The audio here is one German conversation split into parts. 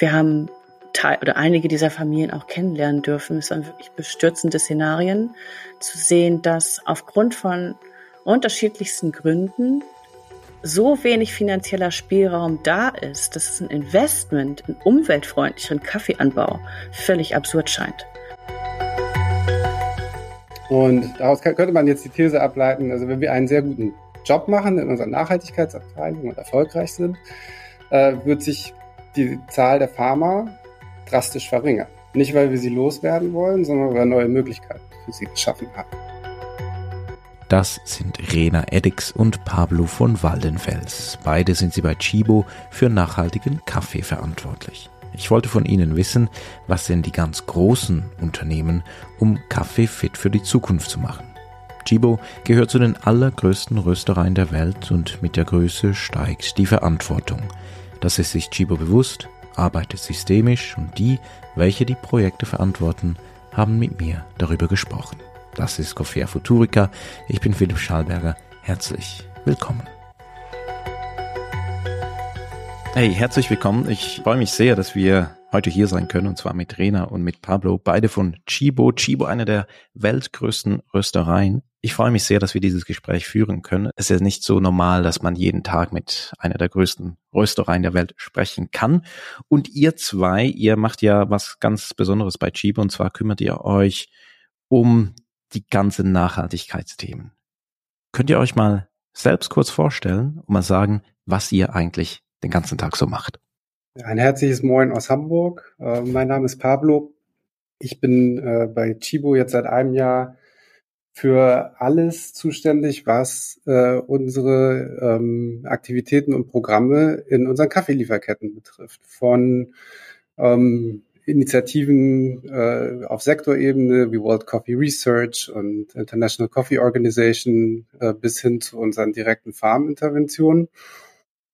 wir haben Teil oder einige dieser Familien auch kennenlernen dürfen. Es waren wirklich bestürzende Szenarien zu sehen, dass aufgrund von unterschiedlichsten Gründen so wenig finanzieller Spielraum da ist, dass es ein Investment in umweltfreundlicheren Kaffeeanbau völlig absurd scheint. Und daraus könnte man jetzt die These ableiten, also wenn wir einen sehr guten Job machen in unserer Nachhaltigkeitsabteilung und erfolgreich sind, äh, wird sich die Zahl der Farmer drastisch verringern. Nicht, weil wir sie loswerden wollen, sondern weil wir neue Möglichkeiten für sie geschaffen haben. Das sind Rena Eddix und Pablo von Waldenfels. Beide sind sie bei Chibo für nachhaltigen Kaffee verantwortlich. Ich wollte von Ihnen wissen, was denn die ganz großen Unternehmen, um Kaffee fit für die Zukunft zu machen. Chibo gehört zu den allergrößten Röstereien der Welt und mit der Größe steigt die Verantwortung. Das ist sich Chibo bewusst, arbeitet systemisch und die, welche die Projekte verantworten, haben mit mir darüber gesprochen. Das ist Coffea Futurica. Ich bin Philipp Schalberger. Herzlich willkommen. Hey, herzlich willkommen. Ich freue mich sehr, dass wir heute hier sein können, und zwar mit Rena und mit Pablo, beide von Chibo. Chibo, eine der weltgrößten Röstereien. Ich freue mich sehr, dass wir dieses Gespräch führen können. Es ist nicht so normal, dass man jeden Tag mit einer der größten Röstereien der Welt sprechen kann. Und ihr zwei, ihr macht ja was ganz Besonderes bei Chibo, und zwar kümmert ihr euch um die ganzen Nachhaltigkeitsthemen. Könnt ihr euch mal selbst kurz vorstellen und mal sagen, was ihr eigentlich den ganzen Tag so macht? Ein herzliches Moin aus Hamburg. Äh, mein Name ist Pablo. Ich bin äh, bei Chibo jetzt seit einem Jahr für alles zuständig, was äh, unsere ähm, Aktivitäten und Programme in unseren Kaffeelieferketten betrifft. Von ähm, Initiativen äh, auf Sektorebene wie World Coffee Research und International Coffee Organization äh, bis hin zu unseren direkten Farminterventionen.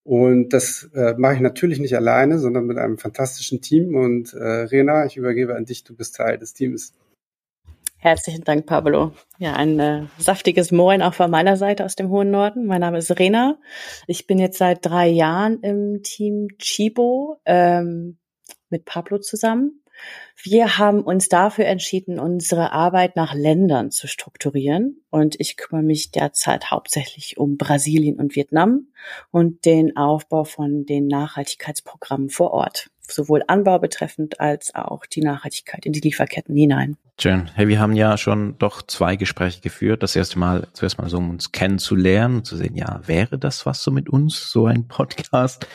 Und das äh, mache ich natürlich nicht alleine, sondern mit einem fantastischen Team. Und äh, Rena, ich übergebe an dich, du bist Teil des Teams. Herzlichen Dank, Pablo. Ja, ein äh, saftiges Moin auch von meiner Seite aus dem hohen Norden. Mein Name ist Rena. Ich bin jetzt seit drei Jahren im Team Chibo. Ähm, mit Pablo zusammen. Wir haben uns dafür entschieden, unsere Arbeit nach Ländern zu strukturieren. Und ich kümmere mich derzeit hauptsächlich um Brasilien und Vietnam und den Aufbau von den Nachhaltigkeitsprogrammen vor Ort. Sowohl Anbau betreffend als auch die Nachhaltigkeit in die Lieferketten hinein. Schön. Hey, wir haben ja schon doch zwei Gespräche geführt. Das erste Mal, zuerst mal so, um uns kennenzulernen, zu sehen, ja, wäre das was so mit uns, so ein Podcast?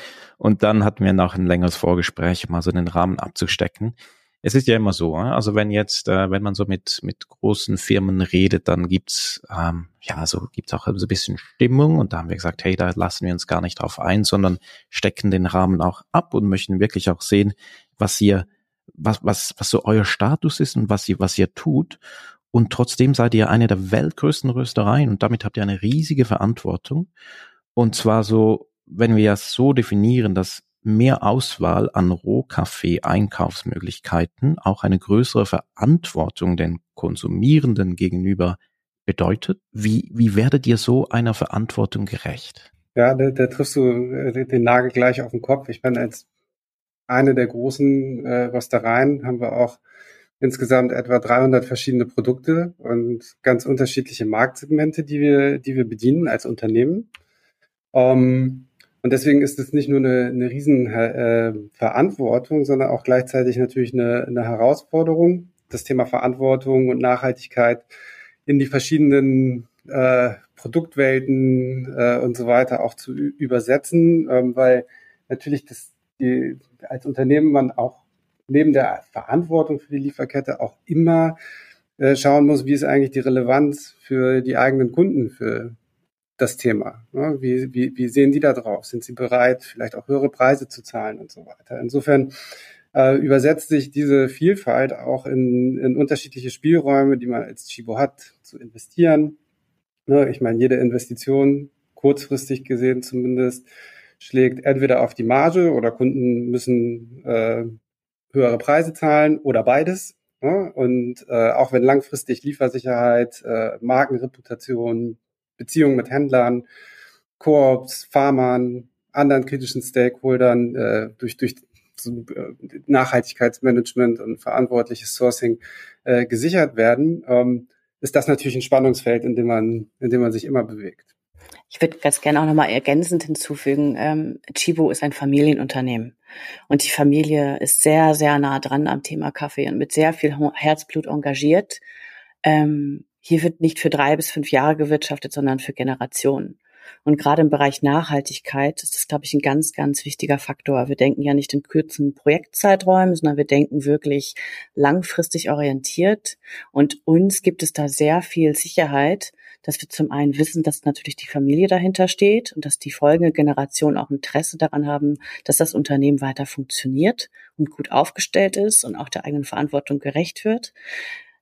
Und dann hatten wir noch ein längeres Vorgespräch, um mal so den Rahmen abzustecken. Es ist ja immer so, also wenn jetzt, äh, wenn man so mit mit großen Firmen redet, dann gibt's ähm, ja so gibt's auch so ein bisschen Stimmung. Und da haben wir gesagt, hey, da lassen wir uns gar nicht drauf ein, sondern stecken den Rahmen auch ab und möchten wirklich auch sehen, was ihr was was was so euer Status ist und was ihr was ihr tut. Und trotzdem seid ihr eine der weltgrößten Röstereien und damit habt ihr eine riesige Verantwortung. Und zwar so wenn wir es so definieren, dass mehr Auswahl an Rohkaffee-Einkaufsmöglichkeiten auch eine größere Verantwortung den Konsumierenden gegenüber bedeutet. Wie, wie werdet ihr so einer Verantwortung gerecht? Ja, da, da triffst du äh, den Nagel gleich auf den Kopf. Ich meine, als eine der großen äh, Röstereien haben wir auch insgesamt etwa 300 verschiedene Produkte und ganz unterschiedliche Marktsegmente, die wir, die wir bedienen als Unternehmen. Ähm, und deswegen ist es nicht nur eine, eine riesen äh, sondern auch gleichzeitig natürlich eine, eine Herausforderung, das Thema Verantwortung und Nachhaltigkeit in die verschiedenen äh, Produktwelten äh, und so weiter auch zu übersetzen, ähm, weil natürlich das, die, als Unternehmen man auch neben der Verantwortung für die Lieferkette auch immer äh, schauen muss, wie ist eigentlich die Relevanz für die eigenen Kunden für das Thema. Ne? Wie, wie, wie sehen die da drauf? Sind sie bereit, vielleicht auch höhere Preise zu zahlen und so weiter? Insofern äh, übersetzt sich diese Vielfalt auch in, in unterschiedliche Spielräume, die man als Chibo hat, zu investieren. Ne? Ich meine, jede Investition, kurzfristig gesehen zumindest, schlägt entweder auf die Marge oder Kunden müssen äh, höhere Preise zahlen oder beides. Ne? Und äh, auch wenn langfristig Liefersicherheit, äh, Markenreputation, Beziehungen mit Händlern, Koops, Farmern, anderen kritischen Stakeholdern äh, durch, durch so, äh, Nachhaltigkeitsmanagement und verantwortliches Sourcing äh, gesichert werden, ähm, ist das natürlich ein Spannungsfeld, in dem man, in dem man sich immer bewegt. Ich würde ganz gerne auch nochmal ergänzend hinzufügen, ähm, Chibo ist ein Familienunternehmen. Und die Familie ist sehr, sehr nah dran am Thema Kaffee und mit sehr viel Herzblut engagiert. Ähm, hier wird nicht für drei bis fünf Jahre gewirtschaftet, sondern für Generationen. Und gerade im Bereich Nachhaltigkeit ist das, glaube ich, ein ganz, ganz wichtiger Faktor. Wir denken ja nicht in kurzen Projektzeiträumen, sondern wir denken wirklich langfristig orientiert. Und uns gibt es da sehr viel Sicherheit, dass wir zum einen wissen, dass natürlich die Familie dahinter steht und dass die folgende Generation auch Interesse daran haben, dass das Unternehmen weiter funktioniert und gut aufgestellt ist und auch der eigenen Verantwortung gerecht wird.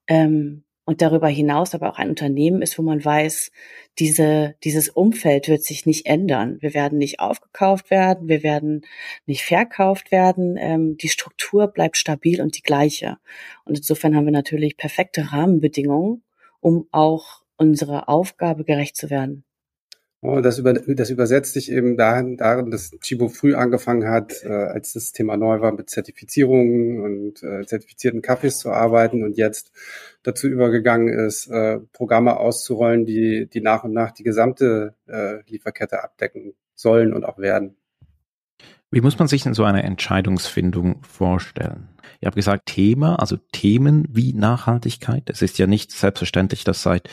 Ähm, und darüber hinaus aber auch ein Unternehmen ist, wo man weiß, diese, dieses Umfeld wird sich nicht ändern. Wir werden nicht aufgekauft werden, wir werden nicht verkauft werden. Ähm, die Struktur bleibt stabil und die gleiche. Und insofern haben wir natürlich perfekte Rahmenbedingungen, um auch unserer Aufgabe gerecht zu werden. Oh, das, über, das übersetzt sich eben dahin, darin, dass Chibo früh angefangen hat, äh, als das Thema neu war, mit Zertifizierungen und äh, zertifizierten Kaffees zu arbeiten und jetzt dazu übergegangen ist, äh, Programme auszurollen, die, die nach und nach die gesamte äh, Lieferkette abdecken sollen und auch werden. Wie muss man sich in so eine Entscheidungsfindung vorstellen? Ihr habt gesagt Thema, also Themen wie Nachhaltigkeit. Es ist ja nicht selbstverständlich, dass seit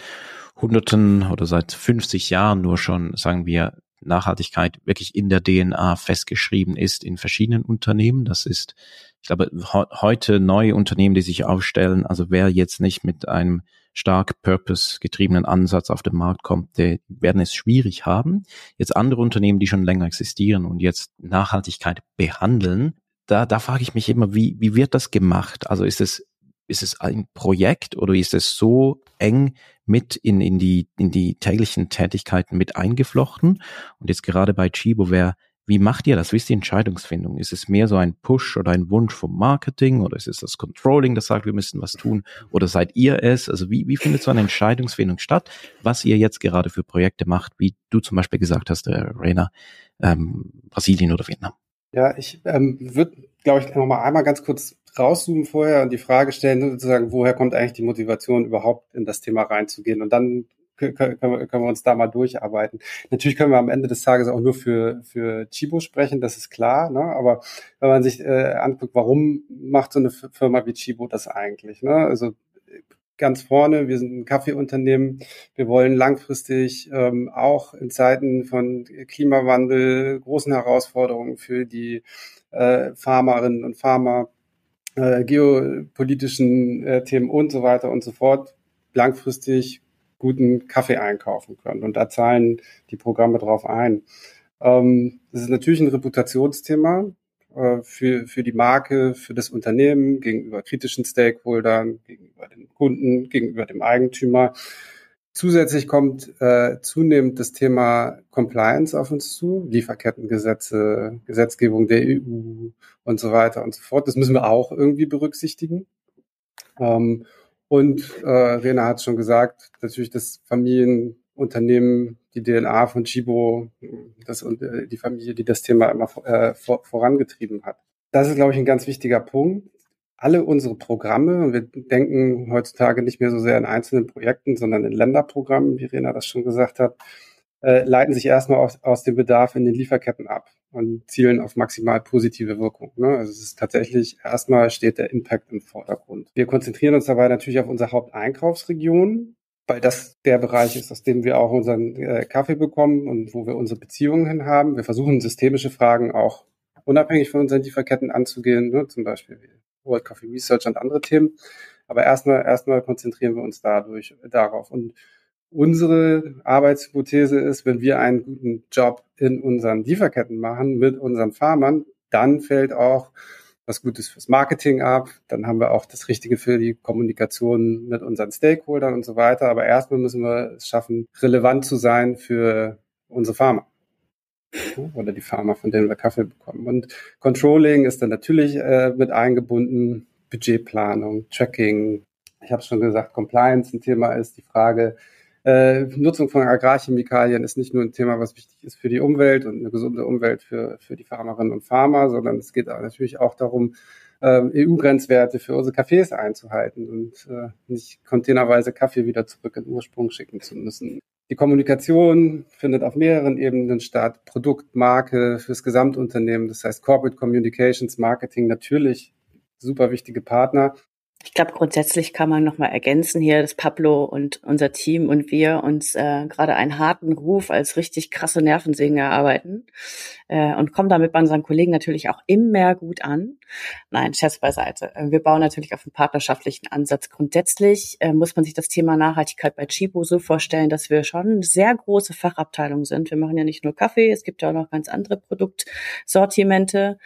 Hunderten oder seit 50 Jahren nur schon, sagen wir, Nachhaltigkeit wirklich in der DNA festgeschrieben ist in verschiedenen Unternehmen. Das ist, ich glaube, heute neue Unternehmen, die sich aufstellen, also wer jetzt nicht mit einem stark purpose-getriebenen Ansatz auf den Markt kommt, die werden es schwierig haben. Jetzt andere Unternehmen, die schon länger existieren und jetzt Nachhaltigkeit behandeln, da, da frage ich mich immer, wie, wie wird das gemacht? Also ist es, ist es ein Projekt oder ist es so eng mit in, in, die, in die täglichen Tätigkeiten mit eingeflochten. Und jetzt gerade bei Chibo wäre, wie macht ihr das? Wie ist die Entscheidungsfindung? Ist es mehr so ein Push oder ein Wunsch vom Marketing oder ist es das Controlling, das sagt, wir müssen was tun? Oder seid ihr es? Also wie, wie findet so eine Entscheidungsfindung statt, was ihr jetzt gerade für Projekte macht, wie du zum Beispiel gesagt hast, äh, Rainer, ähm, Brasilien oder Vietnam? Ja, ich ähm, würde, glaube ich, noch mal einmal ganz kurz rauszoomen vorher und die Frage stellen, sozusagen, woher kommt eigentlich die Motivation, überhaupt in das Thema reinzugehen? Und dann können wir, können wir uns da mal durcharbeiten. Natürlich können wir am Ende des Tages auch nur für, für Chibo sprechen, das ist klar. Ne? Aber wenn man sich äh, anguckt, warum macht so eine Firma wie Chibo das eigentlich? Ne? Also ganz vorne, wir sind ein Kaffeeunternehmen, wir wollen langfristig ähm, auch in Zeiten von Klimawandel, großen Herausforderungen für die äh, Farmerinnen und Farmer äh, geopolitischen äh, Themen und so weiter und so fort langfristig guten Kaffee einkaufen können. Und da zahlen die Programme drauf ein. Ähm, das ist natürlich ein Reputationsthema äh, für, für die Marke, für das Unternehmen, gegenüber kritischen Stakeholdern, gegenüber den Kunden, gegenüber dem Eigentümer. Zusätzlich kommt äh, zunehmend das Thema Compliance auf uns zu, Lieferkettengesetze, Gesetzgebung der EU und so weiter und so fort. Das müssen wir auch irgendwie berücksichtigen. Ähm, und äh, Rena hat schon gesagt, natürlich das Familienunternehmen, die DNA von Chibo, das und äh, die Familie, die das Thema immer äh, vor, vorangetrieben hat. Das ist, glaube ich, ein ganz wichtiger Punkt alle unsere Programme, wir denken heutzutage nicht mehr so sehr in einzelnen Projekten, sondern in Länderprogrammen, wie Rena das schon gesagt hat, äh, leiten sich erstmal aus, aus dem Bedarf in den Lieferketten ab und zielen auf maximal positive Wirkung. Ne? Also es ist tatsächlich, erstmal steht der Impact im Vordergrund. Wir konzentrieren uns dabei natürlich auf unsere Haupteinkaufsregion, weil das der Bereich ist, aus dem wir auch unseren äh, Kaffee bekommen und wo wir unsere Beziehungen hin haben. Wir versuchen systemische Fragen auch unabhängig von unseren Lieferketten anzugehen, ne? zum Beispiel World Coffee Research und andere Themen. Aber erstmal, erstmal konzentrieren wir uns dadurch, darauf. Und unsere Arbeitshypothese ist, wenn wir einen guten Job in unseren Lieferketten machen mit unseren Farmern, dann fällt auch was Gutes fürs Marketing ab. Dann haben wir auch das Richtige für die Kommunikation mit unseren Stakeholdern und so weiter. Aber erstmal müssen wir es schaffen, relevant zu sein für unsere Farmer oder die Farmer, von denen wir Kaffee bekommen. Und Controlling ist dann natürlich äh, mit eingebunden, Budgetplanung, Tracking. Ich habe schon gesagt, Compliance ein Thema ist die Frage, äh, Nutzung von Agrarchemikalien ist nicht nur ein Thema, was wichtig ist für die Umwelt und eine gesunde Umwelt für, für die Farmerinnen und Farmer, sondern es geht natürlich auch darum, ähm, EU-Grenzwerte für unsere Kaffees einzuhalten und äh, nicht containerweise Kaffee wieder zurück in den Ursprung schicken zu müssen. Die Kommunikation findet auf mehreren Ebenen statt. Produkt, Marke fürs Gesamtunternehmen, das heißt Corporate Communications, Marketing natürlich super wichtige Partner. Ich glaube, grundsätzlich kann man nochmal ergänzen hier, dass Pablo und unser Team und wir uns äh, gerade einen harten Ruf als richtig krasse Nervensägen erarbeiten äh, und kommen damit bei unseren Kollegen natürlich auch immer gut an. Nein, Scherz beiseite. Äh, wir bauen natürlich auf einen partnerschaftlichen Ansatz. Grundsätzlich äh, muss man sich das Thema Nachhaltigkeit bei Chibo so vorstellen, dass wir schon eine sehr große Fachabteilung sind. Wir machen ja nicht nur Kaffee, es gibt ja auch noch ganz andere Produktsortimente.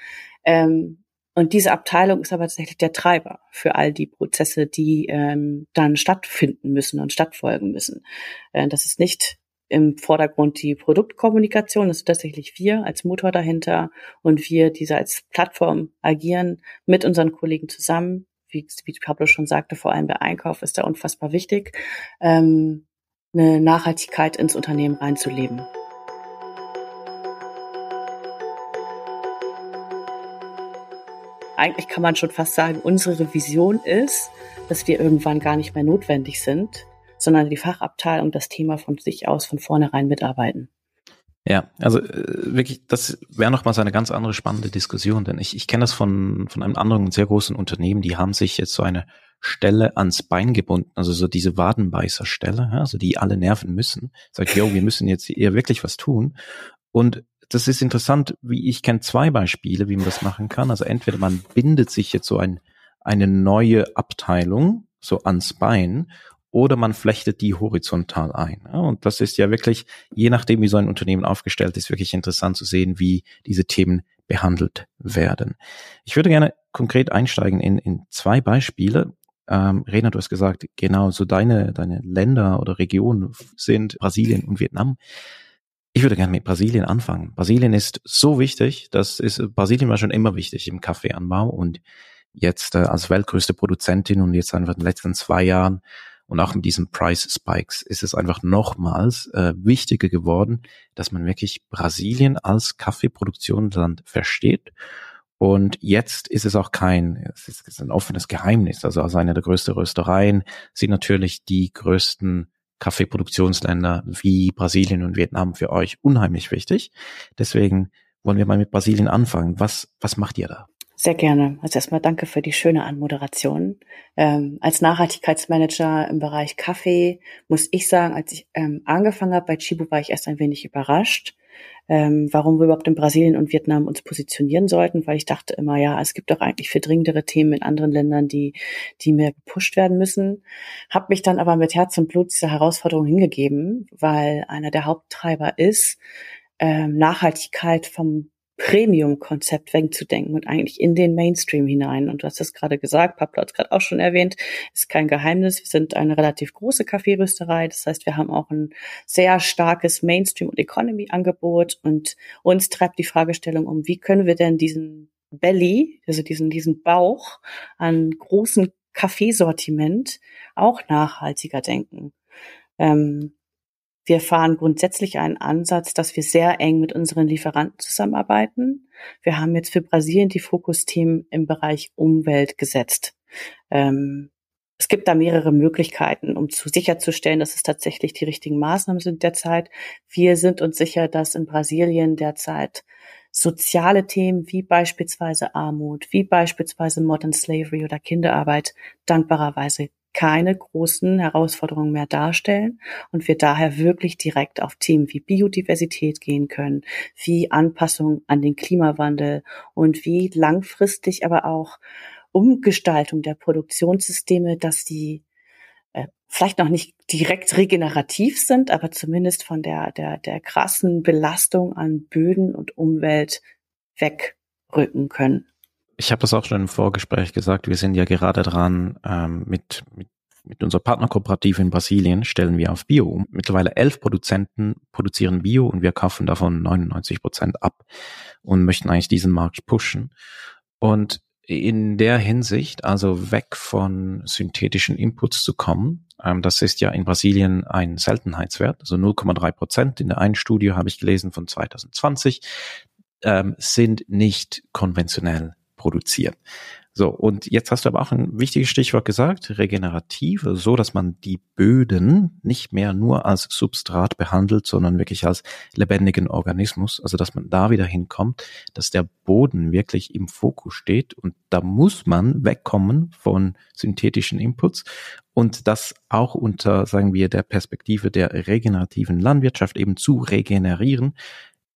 Ähm, und diese Abteilung ist aber tatsächlich der Treiber für all die Prozesse, die ähm, dann stattfinden müssen und stattfolgen müssen. Äh, das ist nicht im Vordergrund die Produktkommunikation, das ist tatsächlich wir als Motor dahinter und wir, diese als Plattform agieren mit unseren Kollegen zusammen. Wie, wie Pablo schon sagte, vor allem der Einkauf ist da unfassbar wichtig, ähm, eine Nachhaltigkeit ins Unternehmen reinzuleben. Eigentlich kann man schon fast sagen, unsere Vision ist, dass wir irgendwann gar nicht mehr notwendig sind, sondern die Fachabteilung das Thema von sich aus von vornherein mitarbeiten. Ja, also äh, wirklich, das wäre nochmal so eine ganz andere spannende Diskussion, denn ich, ich kenne das von, von einem anderen sehr großen Unternehmen, die haben sich jetzt so eine Stelle ans Bein gebunden, also so diese Wadenbeißerstelle, also die alle nerven müssen. Sagt, yo, wir müssen jetzt hier wirklich was tun. Und das ist interessant, wie ich kenne zwei Beispiele, wie man das machen kann. Also entweder man bindet sich jetzt so ein, eine neue Abteilung so ans Bein oder man flechtet die horizontal ein. Und das ist ja wirklich, je nachdem, wie so ein Unternehmen aufgestellt ist, wirklich interessant zu sehen, wie diese Themen behandelt werden. Ich würde gerne konkret einsteigen in, in zwei Beispiele. Ähm, Rena, du hast gesagt, genau, so deine, deine Länder oder Regionen sind Brasilien und Vietnam. Ich würde gerne mit Brasilien anfangen. Brasilien ist so wichtig, das ist, Brasilien war schon immer wichtig im Kaffeeanbau und jetzt äh, als weltgrößte Produzentin und jetzt einfach in den letzten zwei Jahren und auch mit diesen Price Spikes ist es einfach nochmals äh, wichtiger geworden, dass man wirklich Brasilien als Kaffeeproduktionsland versteht. Und jetzt ist es auch kein, es ist ein offenes Geheimnis. Also als eine der größten Röstereien sind natürlich die größten Kaffeeproduktionsländer wie Brasilien und Vietnam für euch unheimlich wichtig. Deswegen wollen wir mal mit Brasilien anfangen. Was, was macht ihr da? Sehr gerne. Also erstmal danke für die schöne Anmoderation. Ähm, als Nachhaltigkeitsmanager im Bereich Kaffee muss ich sagen, als ich ähm, angefangen habe bei Chibo, war ich erst ein wenig überrascht, ähm, warum wir überhaupt in Brasilien und Vietnam uns positionieren sollten, weil ich dachte immer, ja, es gibt doch eigentlich viel dringendere Themen in anderen Ländern, die, die mehr gepusht werden müssen. Hab mich dann aber mit Herz und Blut dieser Herausforderung hingegeben, weil einer der Haupttreiber ist, ähm, Nachhaltigkeit vom Premium-Konzept wegzudenken und eigentlich in den Mainstream hinein. Und du hast es gerade gesagt, Pablo hat es gerade auch schon erwähnt, ist kein Geheimnis. Wir sind eine relativ große Kaffeerösterei. Das heißt, wir haben auch ein sehr starkes Mainstream- und Economy-Angebot. Und uns treibt die Fragestellung um, wie können wir denn diesen Belly, also diesen, diesen Bauch an großen Kaffeesortiment auch nachhaltiger denken. Ähm, wir fahren grundsätzlich einen Ansatz, dass wir sehr eng mit unseren Lieferanten zusammenarbeiten. Wir haben jetzt für Brasilien die Fokusthemen im Bereich Umwelt gesetzt. Ähm, es gibt da mehrere Möglichkeiten, um zu sicherzustellen, dass es tatsächlich die richtigen Maßnahmen sind derzeit. Wir sind uns sicher, dass in Brasilien derzeit soziale Themen wie beispielsweise Armut, wie beispielsweise Modern Slavery oder Kinderarbeit dankbarerweise keine großen Herausforderungen mehr darstellen und wir daher wirklich direkt auf Themen wie Biodiversität gehen können, wie Anpassung an den Klimawandel und wie langfristig aber auch Umgestaltung der Produktionssysteme, dass die äh, vielleicht noch nicht direkt regenerativ sind, aber zumindest von der, der, der krassen Belastung an Böden und Umwelt wegrücken können ich habe das auch schon im Vorgespräch gesagt, wir sind ja gerade dran, ähm, mit, mit, mit unserer Partnerkooperative in Brasilien stellen wir auf Bio um. Mittlerweile elf Produzenten produzieren Bio und wir kaufen davon 99 Prozent ab und möchten eigentlich diesen Markt pushen. Und in der Hinsicht, also weg von synthetischen Inputs zu kommen. Ähm, das ist ja in Brasilien ein Seltenheitswert, also 0,3 Prozent. In der einen Studie habe ich gelesen von 2020 ähm, sind nicht konventionell produziert. So, und jetzt hast du aber auch ein wichtiges Stichwort gesagt, regenerativ, also so dass man die Böden nicht mehr nur als Substrat behandelt, sondern wirklich als lebendigen Organismus, also dass man da wieder hinkommt, dass der Boden wirklich im Fokus steht und da muss man wegkommen von synthetischen Inputs und das auch unter, sagen wir, der Perspektive der regenerativen Landwirtschaft eben zu regenerieren,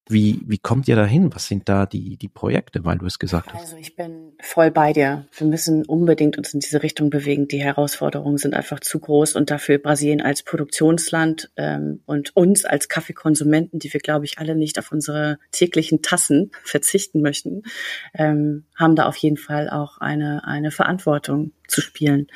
wie, wie kommt ihr da hin? Was sind da die, die Projekte, weil du es gesagt hast? Also ich bin voll bei dir. Wir müssen unbedingt uns in diese Richtung bewegen. Die Herausforderungen sind einfach zu groß und dafür Brasilien als Produktionsland ähm, und uns als Kaffeekonsumenten, die wir, glaube ich, alle nicht auf unsere täglichen Tassen verzichten möchten, ähm, haben da auf jeden Fall auch eine, eine Verantwortung zu spielen.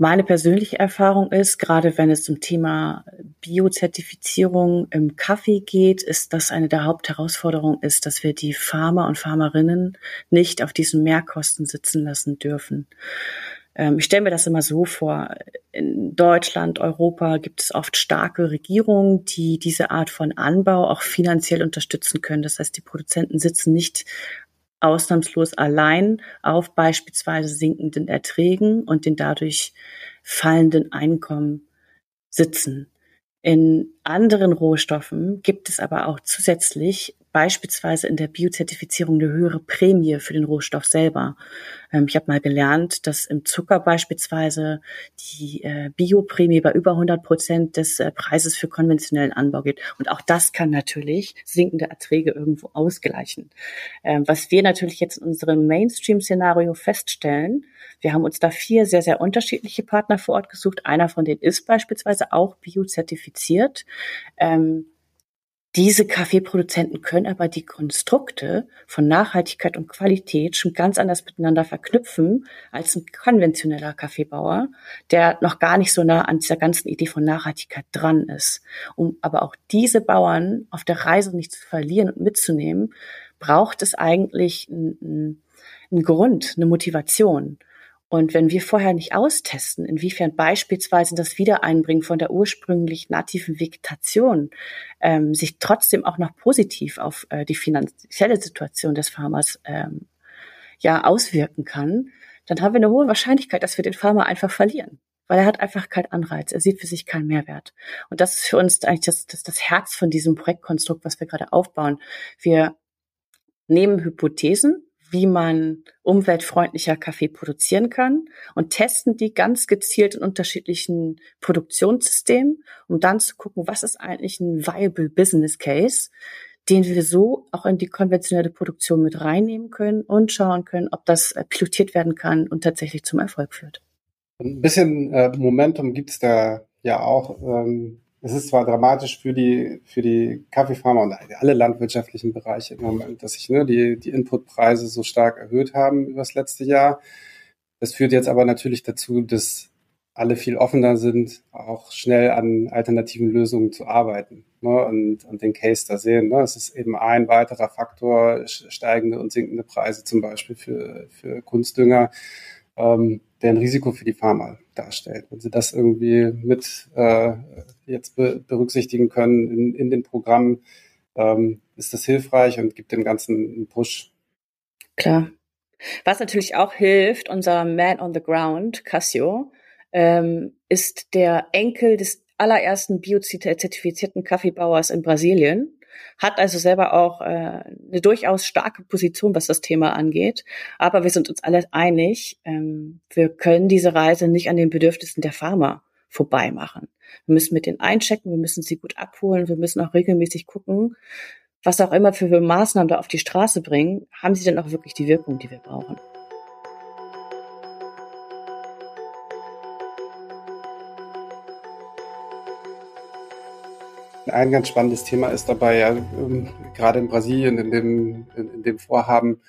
Meine persönliche Erfahrung ist, gerade wenn es zum Thema Biozertifizierung im Kaffee geht, ist das eine der Hauptherausforderungen ist, dass wir die Farmer und Farmerinnen nicht auf diesen Mehrkosten sitzen lassen dürfen. Ähm, ich stelle mir das immer so vor. In Deutschland, Europa gibt es oft starke Regierungen, die diese Art von Anbau auch finanziell unterstützen können. Das heißt, die Produzenten sitzen nicht ausnahmslos allein auf beispielsweise sinkenden Erträgen und den dadurch fallenden Einkommen sitzen. In anderen Rohstoffen gibt es aber auch zusätzlich beispielsweise in der Biozertifizierung eine höhere Prämie für den Rohstoff selber. Ähm, ich habe mal gelernt, dass im Zucker beispielsweise die äh, Bioprämie bei über 100 Prozent des äh, Preises für konventionellen Anbau geht. Und auch das kann natürlich sinkende Erträge irgendwo ausgleichen. Ähm, was wir natürlich jetzt in unserem Mainstream-Szenario feststellen, wir haben uns da vier sehr, sehr unterschiedliche Partner vor Ort gesucht. Einer von denen ist beispielsweise auch biozertifiziert. Ähm, diese Kaffeeproduzenten können aber die Konstrukte von Nachhaltigkeit und Qualität schon ganz anders miteinander verknüpfen als ein konventioneller Kaffeebauer, der noch gar nicht so nah an dieser ganzen Idee von Nachhaltigkeit dran ist. Um aber auch diese Bauern auf der Reise nicht zu verlieren und mitzunehmen, braucht es eigentlich einen, einen Grund, eine Motivation. Und wenn wir vorher nicht austesten, inwiefern beispielsweise das Wiedereinbringen von der ursprünglich nativen Vegetation ähm, sich trotzdem auch noch positiv auf äh, die finanzielle Situation des Farmers ähm, ja auswirken kann, dann haben wir eine hohe Wahrscheinlichkeit, dass wir den Farmer einfach verlieren. Weil er hat einfach keinen Anreiz, er sieht für sich keinen Mehrwert. Und das ist für uns eigentlich das, das, das Herz von diesem Projektkonstrukt, was wir gerade aufbauen. Wir nehmen Hypothesen, wie man umweltfreundlicher Kaffee produzieren kann und testen die ganz gezielt in unterschiedlichen Produktionssystemen, um dann zu gucken, was ist eigentlich ein viable Business Case, den wir so auch in die konventionelle Produktion mit reinnehmen können und schauen können, ob das äh, pilotiert werden kann und tatsächlich zum Erfolg führt. Ein bisschen äh, Momentum gibt es da ja auch. Ähm es ist zwar dramatisch für die, für die Kaffeefarmer und alle landwirtschaftlichen Bereiche im Moment, dass sich ne, die, die Inputpreise so stark erhöht haben über das letzte Jahr. Das führt jetzt aber natürlich dazu, dass alle viel offener sind, auch schnell an alternativen Lösungen zu arbeiten ne, und, und den Case da sehen. Ne. Es ist eben ein weiterer Faktor, steigende und sinkende Preise zum Beispiel für, für Kunstdünger, ähm, der ein Risiko für die Farmer darstellt. Wenn sie das irgendwie mit äh, jetzt be berücksichtigen können in, in den Programmen, ähm, ist das hilfreich und gibt dem Ganzen einen Push. Klar. Was natürlich auch hilft, unser Man on the Ground, Cassio, ähm, ist der Enkel des allerersten biozertifizierten Kaffeebauers in Brasilien hat also selber auch äh, eine durchaus starke Position, was das Thema angeht. Aber wir sind uns alle einig, ähm, wir können diese Reise nicht an den Bedürfnissen der Farmer vorbei machen. Wir müssen mit denen einchecken, wir müssen sie gut abholen, wir müssen auch regelmäßig gucken, was auch immer für Maßnahmen da auf die Straße bringen, haben sie denn auch wirklich die Wirkung, die wir brauchen. Ein ganz spannendes Thema ist dabei, ja, ähm, gerade in Brasilien, in dem, in, dem Vorhaben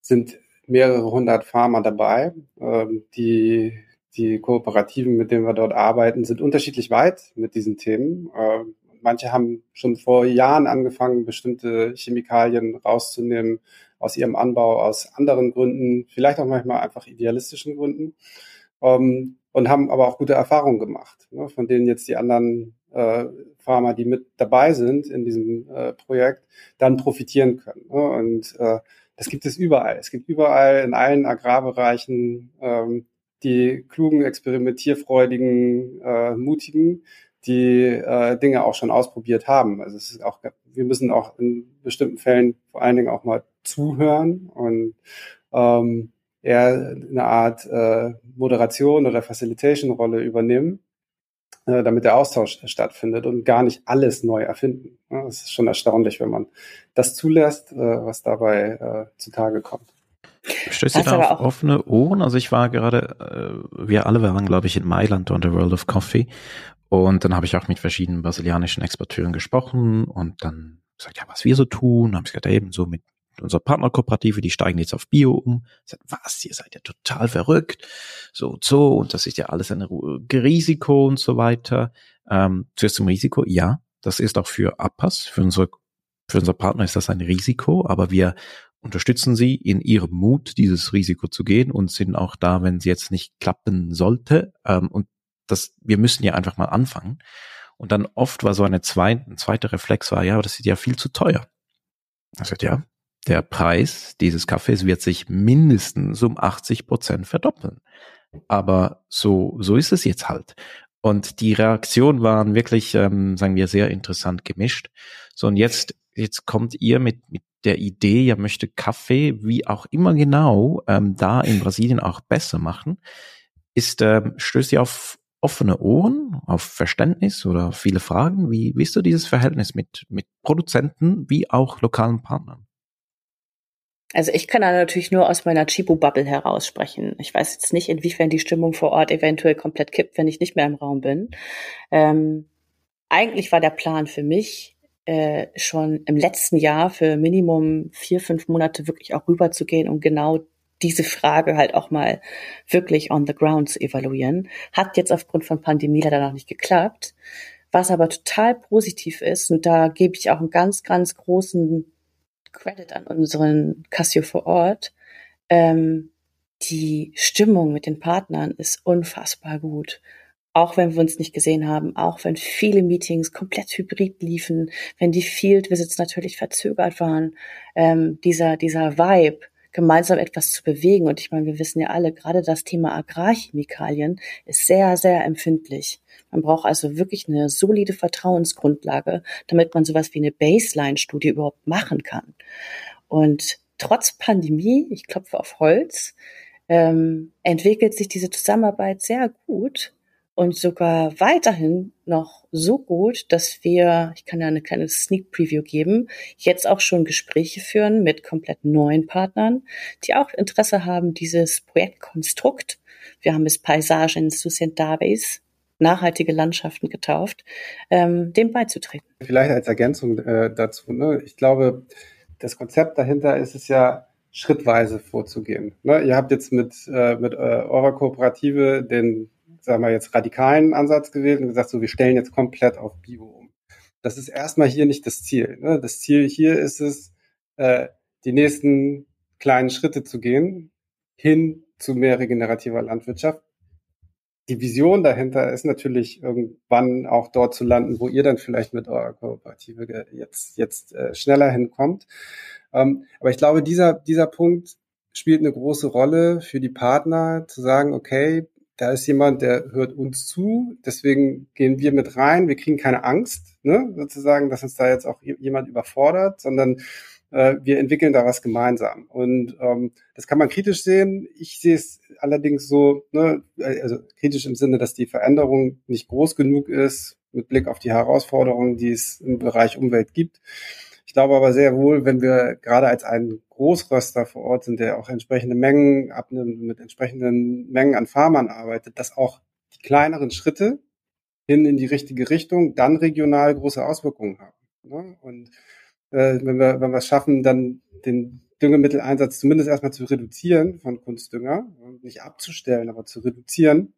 sind mehrere hundert Farmer dabei. Ähm, die, die Kooperativen, mit denen wir dort arbeiten, sind unterschiedlich weit mit diesen Themen. Ähm, manche haben schon vor Jahren angefangen, bestimmte Chemikalien rauszunehmen aus ihrem Anbau aus anderen Gründen, vielleicht auch manchmal einfach idealistischen Gründen. Und haben aber auch gute Erfahrungen gemacht, ne, von denen jetzt die anderen äh, Farmer, die mit dabei sind in diesem äh, Projekt, dann profitieren können. Ne? Und äh, das gibt es überall. Es gibt überall in allen Agrarbereichen ähm, die klugen, experimentierfreudigen, äh, mutigen, die äh, Dinge auch schon ausprobiert haben. Also es ist auch, wir müssen auch in bestimmten Fällen vor allen Dingen auch mal zuhören und ähm, eher eine Art äh, Moderation oder Facilitation-Rolle übernehmen, damit der Austausch stattfindet und gar nicht alles neu erfinden. Das ist schon erstaunlich, wenn man das zulässt, äh, was dabei äh, zutage kommt. Stößt ihr da auf offene Ohren? Also ich war gerade, äh, wir alle waren, glaube ich, in Mailand on the World of Coffee. Und dann habe ich auch mit verschiedenen brasilianischen Exporteuren gesprochen und dann gesagt, ja, was wir so tun. Dann habe ich gesagt, ja, eben so mit unserer Partnerkooperative, die steigen jetzt auf Bio um. Sagt, was, ihr seid ja total verrückt. So und so. Und das ist ja alles ein Risiko und so weiter. Ähm, zuerst zum Risiko. Ja, das ist auch für APAS, für unsere, für unser Partner ist das ein Risiko, aber wir unterstützen sie in ihrem Mut, dieses Risiko zu gehen und sind auch da, wenn es jetzt nicht klappen sollte. Ähm, und das, wir müssen ja einfach mal anfangen. Und dann oft war so eine zweite, ein zweiter Reflex war, ja, aber das ist ja viel zu teuer. Er sagt, ja, der Preis dieses Kaffees wird sich mindestens um 80 Prozent verdoppeln. Aber so, so ist es jetzt halt. Und die Reaktionen waren wirklich, ähm, sagen wir, sehr interessant gemischt. So, und jetzt, jetzt kommt ihr mit, mit der Idee, ihr möchte Kaffee, wie auch immer genau, ähm, da in Brasilien auch besser machen. Ist, ähm, stößt ihr auf offene Ohren, auf Verständnis oder viele Fragen? Wie, wie ist so dieses Verhältnis mit, mit Produzenten wie auch lokalen Partnern? Also ich kann da natürlich nur aus meiner Chibo-Bubble heraus sprechen. Ich weiß jetzt nicht, inwiefern die Stimmung vor Ort eventuell komplett kippt, wenn ich nicht mehr im Raum bin. Ähm, eigentlich war der Plan für mich, äh, schon im letzten Jahr für Minimum vier, fünf Monate wirklich auch rüberzugehen, um genau diese Frage halt auch mal wirklich on the ground zu evaluieren. Hat jetzt aufgrund von Pandemie leider noch nicht geklappt. Was aber total positiv ist, und da gebe ich auch einen ganz, ganz großen Credit an unseren Cassio vor Ort, ähm, die Stimmung mit den Partnern ist unfassbar gut. Auch wenn wir uns nicht gesehen haben, auch wenn viele Meetings komplett hybrid liefen, wenn die Field Visits natürlich verzögert waren, ähm, dieser, dieser Vibe, gemeinsam etwas zu bewegen. Und ich meine, wir wissen ja alle, gerade das Thema Agrarchemikalien ist sehr, sehr empfindlich. Man braucht also wirklich eine solide Vertrauensgrundlage, damit man sowas wie eine Baseline-Studie überhaupt machen kann. Und trotz Pandemie, ich klopfe auf Holz, ähm, entwickelt sich diese Zusammenarbeit sehr gut und sogar weiterhin noch so gut, dass wir, ich kann ja eine kleine Sneak Preview geben, jetzt auch schon Gespräche führen mit komplett neuen Partnern, die auch Interesse haben, dieses Projektkonstrukt, wir haben es Paisagen Sustentáveis, nachhaltige Landschaften getauft, ähm, dem beizutreten. Vielleicht als Ergänzung äh, dazu, ne? ich glaube, das Konzept dahinter ist es ja, schrittweise vorzugehen. Ne? Ihr habt jetzt mit, äh, mit äh, eurer Kooperative den sagen wir jetzt, radikalen Ansatz gewählt und gesagt, so, wir stellen jetzt komplett auf Bio um. Das ist erstmal hier nicht das Ziel. Ne? Das Ziel hier ist es, äh, die nächsten kleinen Schritte zu gehen, hin zu mehr regenerativer Landwirtschaft. Die Vision dahinter ist natürlich irgendwann auch dort zu landen, wo ihr dann vielleicht mit eurer Kooperative jetzt, jetzt äh, schneller hinkommt. Ähm, aber ich glaube, dieser, dieser Punkt spielt eine große Rolle für die Partner, zu sagen, okay, da ist jemand, der hört uns zu, deswegen gehen wir mit rein, wir kriegen keine Angst, ne, sozusagen, dass uns da jetzt auch jemand überfordert, sondern äh, wir entwickeln da was gemeinsam. Und ähm, das kann man kritisch sehen. Ich sehe es allerdings so, ne, also kritisch im Sinne, dass die Veränderung nicht groß genug ist mit Blick auf die Herausforderungen, die es im Bereich Umwelt gibt. Ich glaube aber sehr wohl, wenn wir gerade als ein Großröster vor Ort sind, der auch entsprechende Mengen abnimmt, mit entsprechenden Mengen an Farmern arbeitet, dass auch die kleineren Schritte hin in die richtige Richtung dann regional große Auswirkungen haben. Ne? Und äh, wenn wir wenn wir es schaffen, dann den Düngemitteleinsatz zumindest erstmal zu reduzieren von Kunstdünger, nicht abzustellen, aber zu reduzieren,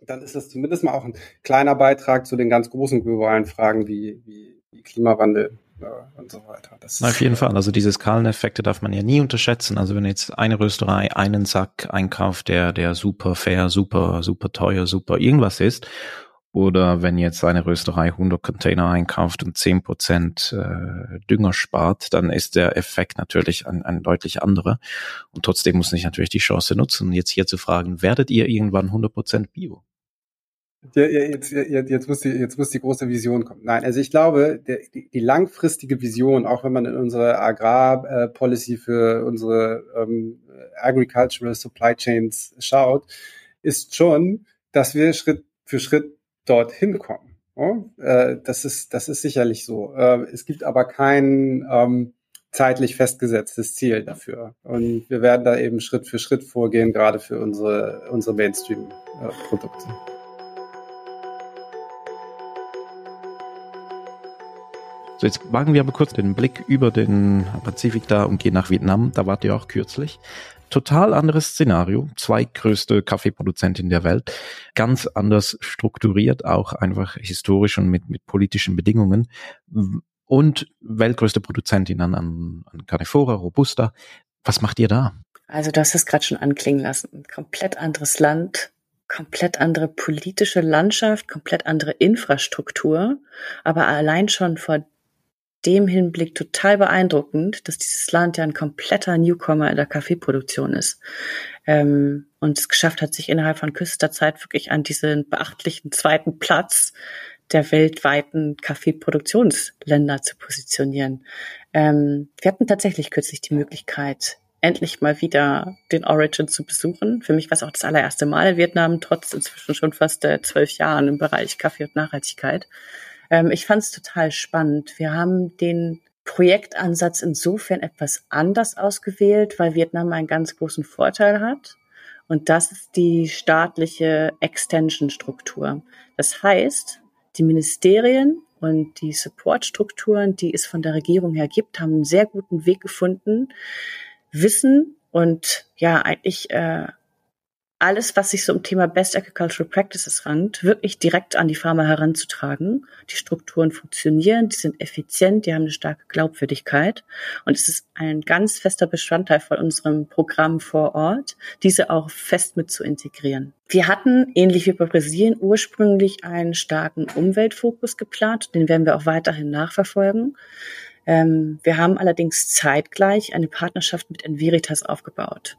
dann ist das zumindest mal auch ein kleiner Beitrag zu den ganz großen globalen Fragen wie, wie, Klimawandel und so weiter. Das auf jeden Fall. Also diese Skaleneffekte darf man ja nie unterschätzen. Also wenn jetzt eine Rösterei einen Sack einkauft, der, der super fair, super, super teuer, super irgendwas ist, oder wenn jetzt eine Rösterei 100 Container einkauft und 10 Prozent äh, Dünger spart, dann ist der Effekt natürlich ein, ein deutlich anderer. Und trotzdem muss ich natürlich die Chance nutzen, jetzt hier zu fragen, werdet ihr irgendwann 100 Prozent Bio? Ja, jetzt, jetzt, jetzt, muss die, jetzt muss die große Vision kommen. Nein, also ich glaube, der, die, die langfristige Vision, auch wenn man in unsere Agrarpolicy für unsere ähm, Agricultural Supply Chains schaut, ist schon, dass wir Schritt für Schritt dorthin kommen. Ja? Äh, das, ist, das ist sicherlich so. Äh, es gibt aber kein ähm, zeitlich festgesetztes Ziel dafür. Und wir werden da eben Schritt für Schritt vorgehen, gerade für unsere, unsere Mainstream-Produkte. So, jetzt wagen wir aber kurz den Blick über den Pazifik da und gehen nach Vietnam. Da wart ihr auch kürzlich. Total anderes Szenario. Zwei größte Kaffeeproduzenten der Welt. Ganz anders strukturiert, auch einfach historisch und mit, mit politischen Bedingungen. Und weltgrößte Produzentin an, an, an Carnifora, Robusta. Was macht ihr da? Also du hast es gerade schon anklingen lassen. Ein komplett anderes Land, komplett andere politische Landschaft, komplett andere Infrastruktur. Aber allein schon vor dem Hinblick total beeindruckend, dass dieses Land ja ein kompletter Newcomer in der Kaffeeproduktion ist. Ähm, und es geschafft hat, sich innerhalb von kürzester Zeit wirklich an diesen beachtlichen zweiten Platz der weltweiten Kaffeeproduktionsländer zu positionieren. Ähm, wir hatten tatsächlich kürzlich die Möglichkeit, endlich mal wieder den Origin zu besuchen. Für mich war es auch das allererste Mal in Vietnam, trotz inzwischen schon fast äh, zwölf Jahren im Bereich Kaffee und Nachhaltigkeit. Ähm, ich fand es total spannend. Wir haben den Projektansatz insofern etwas anders ausgewählt, weil Vietnam einen ganz großen Vorteil hat. Und das ist die staatliche Extension-Struktur. Das heißt, die Ministerien und die Support-Strukturen, die es von der Regierung her gibt, haben einen sehr guten Weg gefunden, Wissen und ja eigentlich äh, alles, was sich so im Thema Best Agricultural Practices rankt, wirklich direkt an die Farmer heranzutragen. Die Strukturen funktionieren, die sind effizient, die haben eine starke Glaubwürdigkeit und es ist ein ganz fester Bestandteil von unserem Programm vor Ort, diese auch fest mit zu integrieren. Wir hatten, ähnlich wie bei Brasilien, ursprünglich einen starken Umweltfokus geplant, den werden wir auch weiterhin nachverfolgen. Ähm, wir haben allerdings zeitgleich eine Partnerschaft mit Enveritas aufgebaut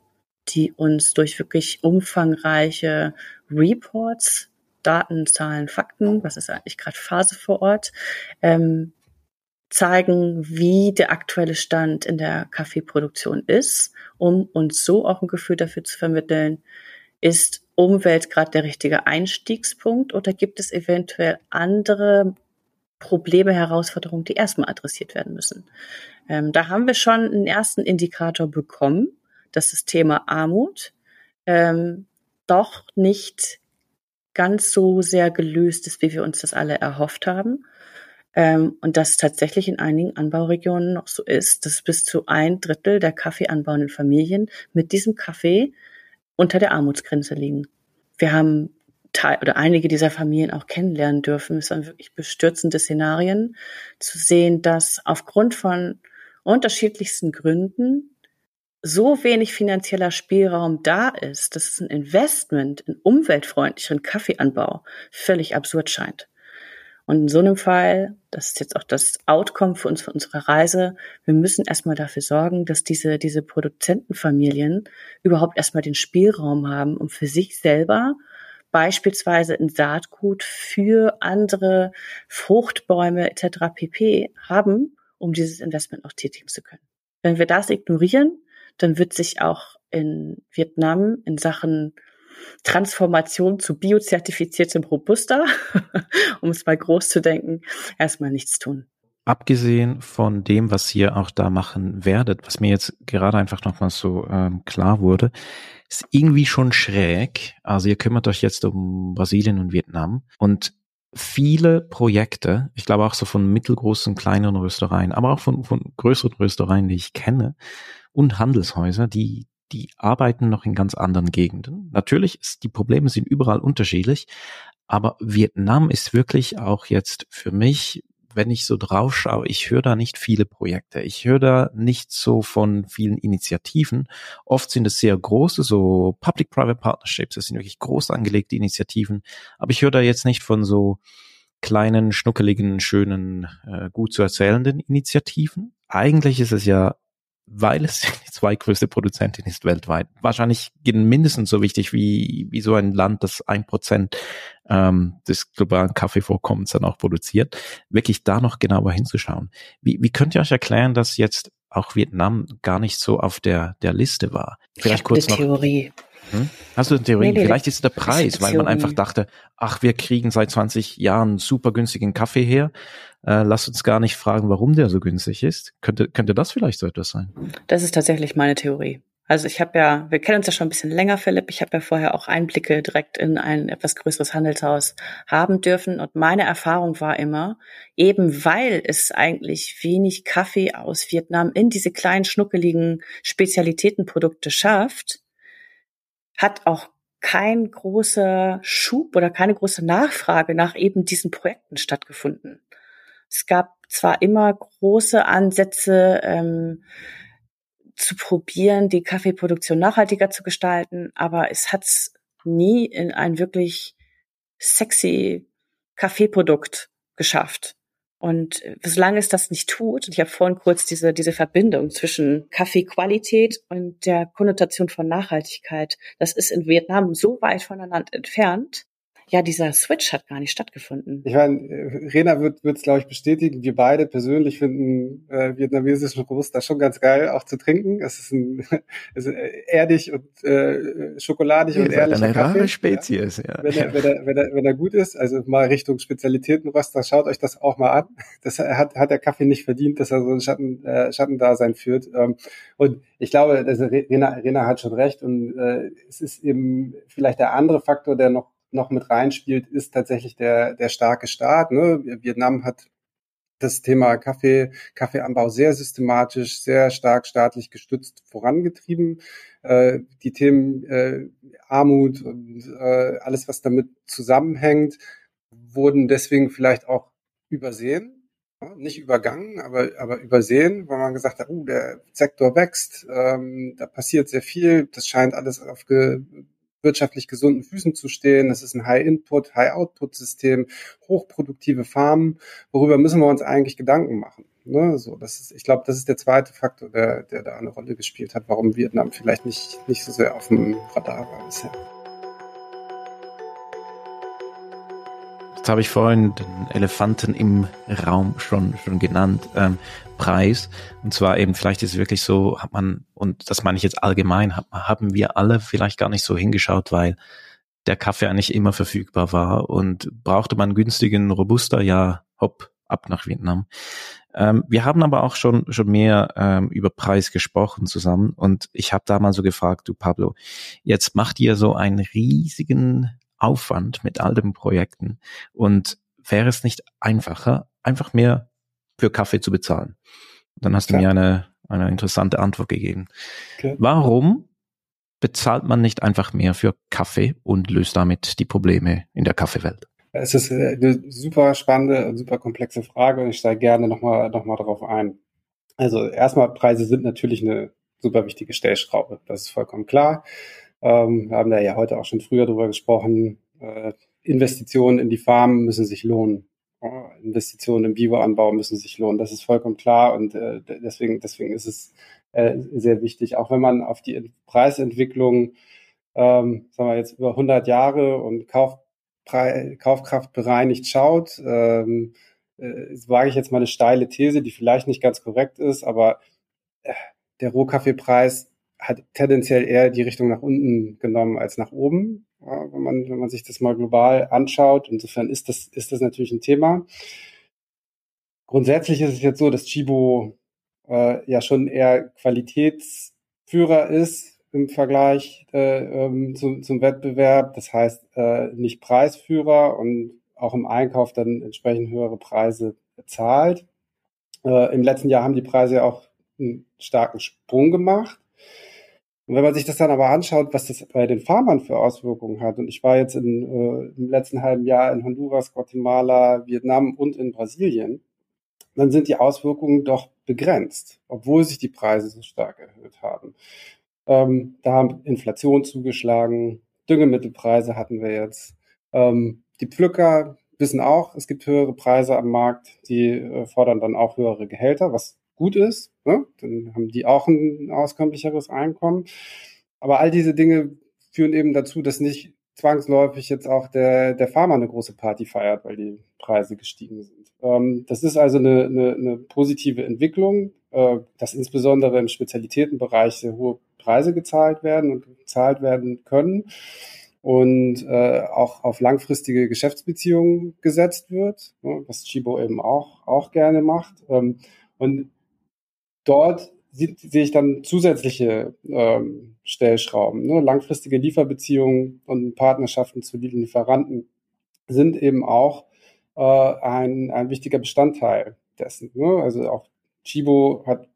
die uns durch wirklich umfangreiche Reports, Daten, Zahlen, Fakten, was ist eigentlich gerade Phase vor Ort, ähm, zeigen, wie der aktuelle Stand in der Kaffeeproduktion ist, um uns so auch ein Gefühl dafür zu vermitteln, ist Umwelt gerade der richtige Einstiegspunkt oder gibt es eventuell andere Probleme, Herausforderungen, die erstmal adressiert werden müssen. Ähm, da haben wir schon einen ersten Indikator bekommen, dass das Thema Armut ähm, doch nicht ganz so sehr gelöst ist, wie wir uns das alle erhofft haben. Ähm, und dass tatsächlich in einigen Anbauregionen noch so ist, dass bis zu ein Drittel der Kaffeeanbauenden Familien mit diesem Kaffee unter der Armutsgrenze liegen. Wir haben Teil oder einige dieser Familien auch kennenlernen dürfen. Es waren wirklich bestürzende Szenarien zu sehen, dass aufgrund von unterschiedlichsten Gründen so wenig finanzieller Spielraum da ist, dass ein Investment in umweltfreundlicheren Kaffeeanbau völlig absurd scheint. Und in so einem Fall, das ist jetzt auch das Outcome für uns, für unsere Reise, wir müssen erstmal dafür sorgen, dass diese, diese Produzentenfamilien überhaupt erstmal den Spielraum haben, um für sich selber beispielsweise ein Saatgut für andere Fruchtbäume etc. pp. haben, um dieses Investment auch tätigen zu können. Wenn wir das ignorieren, dann wird sich auch in Vietnam in Sachen Transformation zu biozertifiziertem Robusta, um es mal groß zu denken, erstmal nichts tun. Abgesehen von dem, was ihr auch da machen werdet, was mir jetzt gerade einfach nochmal so ähm, klar wurde, ist irgendwie schon schräg. Also ihr kümmert euch jetzt um Brasilien und Vietnam und viele Projekte, ich glaube auch so von mittelgroßen, kleineren Röstereien, aber auch von, von größeren Röstereien, die ich kenne, und Handelshäuser, die, die arbeiten noch in ganz anderen Gegenden. natürlich, ist, die Probleme sind überall unterschiedlich, aber Vietnam ist wirklich auch jetzt für mich wenn ich so drauf schaue, ich höre da nicht viele Projekte. Ich höre da nicht so von vielen Initiativen. Oft sind es sehr große, so Public-Private Partnerships. Das sind wirklich groß angelegte Initiativen. Aber ich höre da jetzt nicht von so kleinen, schnuckeligen, schönen, äh, gut zu erzählenden Initiativen. Eigentlich ist es ja weil es die zweitgrößte Produzentin ist weltweit. Wahrscheinlich mindestens so wichtig wie, wie so ein Land, das ein Prozent ähm, des globalen Kaffeevorkommens dann auch produziert, wirklich da noch genauer hinzuschauen. Wie, wie könnt ihr euch erklären, dass jetzt auch Vietnam gar nicht so auf der, der Liste war? Vielleicht kurz noch. Theorie. Hm? Hast du eine Theorie? Nee, nee, Vielleicht ist es der Preis, weil man einfach dachte, ach, wir kriegen seit 20 Jahren super günstigen Kaffee her. Äh, lass uns gar nicht fragen, warum der so günstig ist. Könnte, könnte das vielleicht so etwas sein? Das ist tatsächlich meine Theorie. Also ich habe ja, wir kennen uns ja schon ein bisschen länger, Philipp. Ich habe ja vorher auch Einblicke direkt in ein etwas größeres Handelshaus haben dürfen. Und meine Erfahrung war immer, eben weil es eigentlich wenig Kaffee aus Vietnam in diese kleinen, schnuckeligen Spezialitätenprodukte schafft, hat auch kein großer Schub oder keine große Nachfrage nach eben diesen Projekten stattgefunden. Es gab zwar immer große Ansätze, ähm, zu probieren, die Kaffeeproduktion nachhaltiger zu gestalten, aber es hat's nie in ein wirklich sexy Kaffeeprodukt geschafft. Und solange es das nicht tut, und ich habe vorhin kurz diese, diese Verbindung zwischen Kaffeequalität und der Konnotation von Nachhaltigkeit, das ist in Vietnam so weit voneinander entfernt, ja, dieser Switch hat gar nicht stattgefunden. Ich meine, äh, Rena wird es, glaube ich, bestätigen. Wir beide persönlich finden äh, vietnamesischen Robusta schon ganz geil, auch zu trinken. Es ist, ein, es ist äh, erdig und äh, schokoladig ja, und ehrlich. Eine Kaffee, rare Spezies, ja. ja. Wenn, er, wenn, er, wenn, er, wenn er gut ist, also mal Richtung Spezialitätenroster, schaut euch das auch mal an. Das hat, hat der Kaffee nicht verdient, dass er so ein Schatten, äh, Schattendasein führt. Ähm, und ich glaube, also Rena, Rena hat schon recht und äh, es ist eben vielleicht der andere Faktor, der noch noch mit reinspielt, ist tatsächlich der, der starke Staat. Ne? Vietnam hat das Thema Kaffee, Kaffeeanbau sehr systematisch, sehr stark staatlich gestützt vorangetrieben. Äh, die Themen äh, Armut und äh, alles, was damit zusammenhängt, wurden deswegen vielleicht auch übersehen. Nicht übergangen, aber, aber übersehen, weil man gesagt hat, uh, der Sektor wächst, ähm, da passiert sehr viel, das scheint alles auf ge wirtschaftlich gesunden Füßen zu stehen. Es ist ein High-Input, High-Output-System, hochproduktive Farmen. Worüber müssen wir uns eigentlich Gedanken machen? Ne, so, das ist, ich glaube, das ist der zweite Faktor, der, der da eine Rolle gespielt hat, warum Vietnam vielleicht nicht, nicht so sehr auf dem Radar war bisher. Jetzt habe ich vorhin den Elefanten im Raum schon, schon genannt, ähm, Preis. Und zwar eben, vielleicht ist es wirklich so, hat man, und das meine ich jetzt allgemein, haben wir alle vielleicht gar nicht so hingeschaut, weil der Kaffee eigentlich immer verfügbar war und brauchte man günstigen Robuster, ja, hopp, ab nach Vietnam. Ähm, wir haben aber auch schon, schon mehr ähm, über Preis gesprochen zusammen und ich habe da mal so gefragt, du Pablo, jetzt macht ihr so einen riesigen Aufwand mit all den Projekten. Und wäre es nicht einfacher, einfach mehr für Kaffee zu bezahlen? dann hast Klar. du mir eine, eine interessante Antwort gegeben. Okay. Warum bezahlt man nicht einfach mehr für Kaffee und löst damit die Probleme in der Kaffeewelt? Es ist äh, eine super spannende und super komplexe Frage und ich steige gerne nochmal noch mal darauf ein. Also erstmal, Preise sind natürlich eine super wichtige Stellschraube. Das ist vollkommen klar. Ähm, wir haben da ja heute auch schon früher drüber gesprochen. Äh, Investitionen in die Farmen müssen sich lohnen. Äh, Investitionen im Bioanbau müssen sich lohnen. Das ist vollkommen klar und äh, deswegen, deswegen ist es äh, sehr wichtig. Auch wenn man auf die Preisentwicklung, ähm, sagen wir jetzt über 100 Jahre und Kaufprei Kaufkraft bereinigt schaut, ähm, äh, wage ich jetzt mal eine steile These, die vielleicht nicht ganz korrekt ist, aber äh, der Rohkaffeepreis hat tendenziell eher die Richtung nach unten genommen als nach oben, ja, wenn man, wenn man sich das mal global anschaut. Insofern ist das, ist das natürlich ein Thema. Grundsätzlich ist es jetzt so, dass Chibo äh, ja schon eher Qualitätsführer ist im Vergleich äh, ähm, zu, zum Wettbewerb. Das heißt, äh, nicht Preisführer und auch im Einkauf dann entsprechend höhere Preise bezahlt. Äh, Im letzten Jahr haben die Preise ja auch einen starken Sprung gemacht. Und wenn man sich das dann aber anschaut, was das bei den Farmern für Auswirkungen hat, und ich war jetzt in, äh, im letzten halben Jahr in Honduras, Guatemala, Vietnam und in Brasilien, dann sind die Auswirkungen doch begrenzt, obwohl sich die Preise so stark erhöht haben. Ähm, da haben Inflation zugeschlagen, Düngemittelpreise hatten wir jetzt. Ähm, die Pflücker wissen auch, es gibt höhere Preise am Markt, die äh, fordern dann auch höhere Gehälter, was gut ist. Ne? Dann haben die auch ein auskömmlicheres Einkommen. Aber all diese Dinge führen eben dazu, dass nicht zwangsläufig jetzt auch der, der Farmer eine große Party feiert, weil die Preise gestiegen sind. Ähm, das ist also eine, eine, eine positive Entwicklung, äh, dass insbesondere im Spezialitätenbereich sehr hohe Preise gezahlt werden und gezahlt werden können und äh, auch auf langfristige Geschäftsbeziehungen gesetzt wird, ne, was Chibo eben auch, auch gerne macht. Ähm, und dort sehe ich dann zusätzliche ähm, Stellschrauben. Ne? Langfristige Lieferbeziehungen und Partnerschaften zu Lieferanten sind eben auch äh, ein, ein wichtiger Bestandteil dessen. Ne? Also auch Chibo hat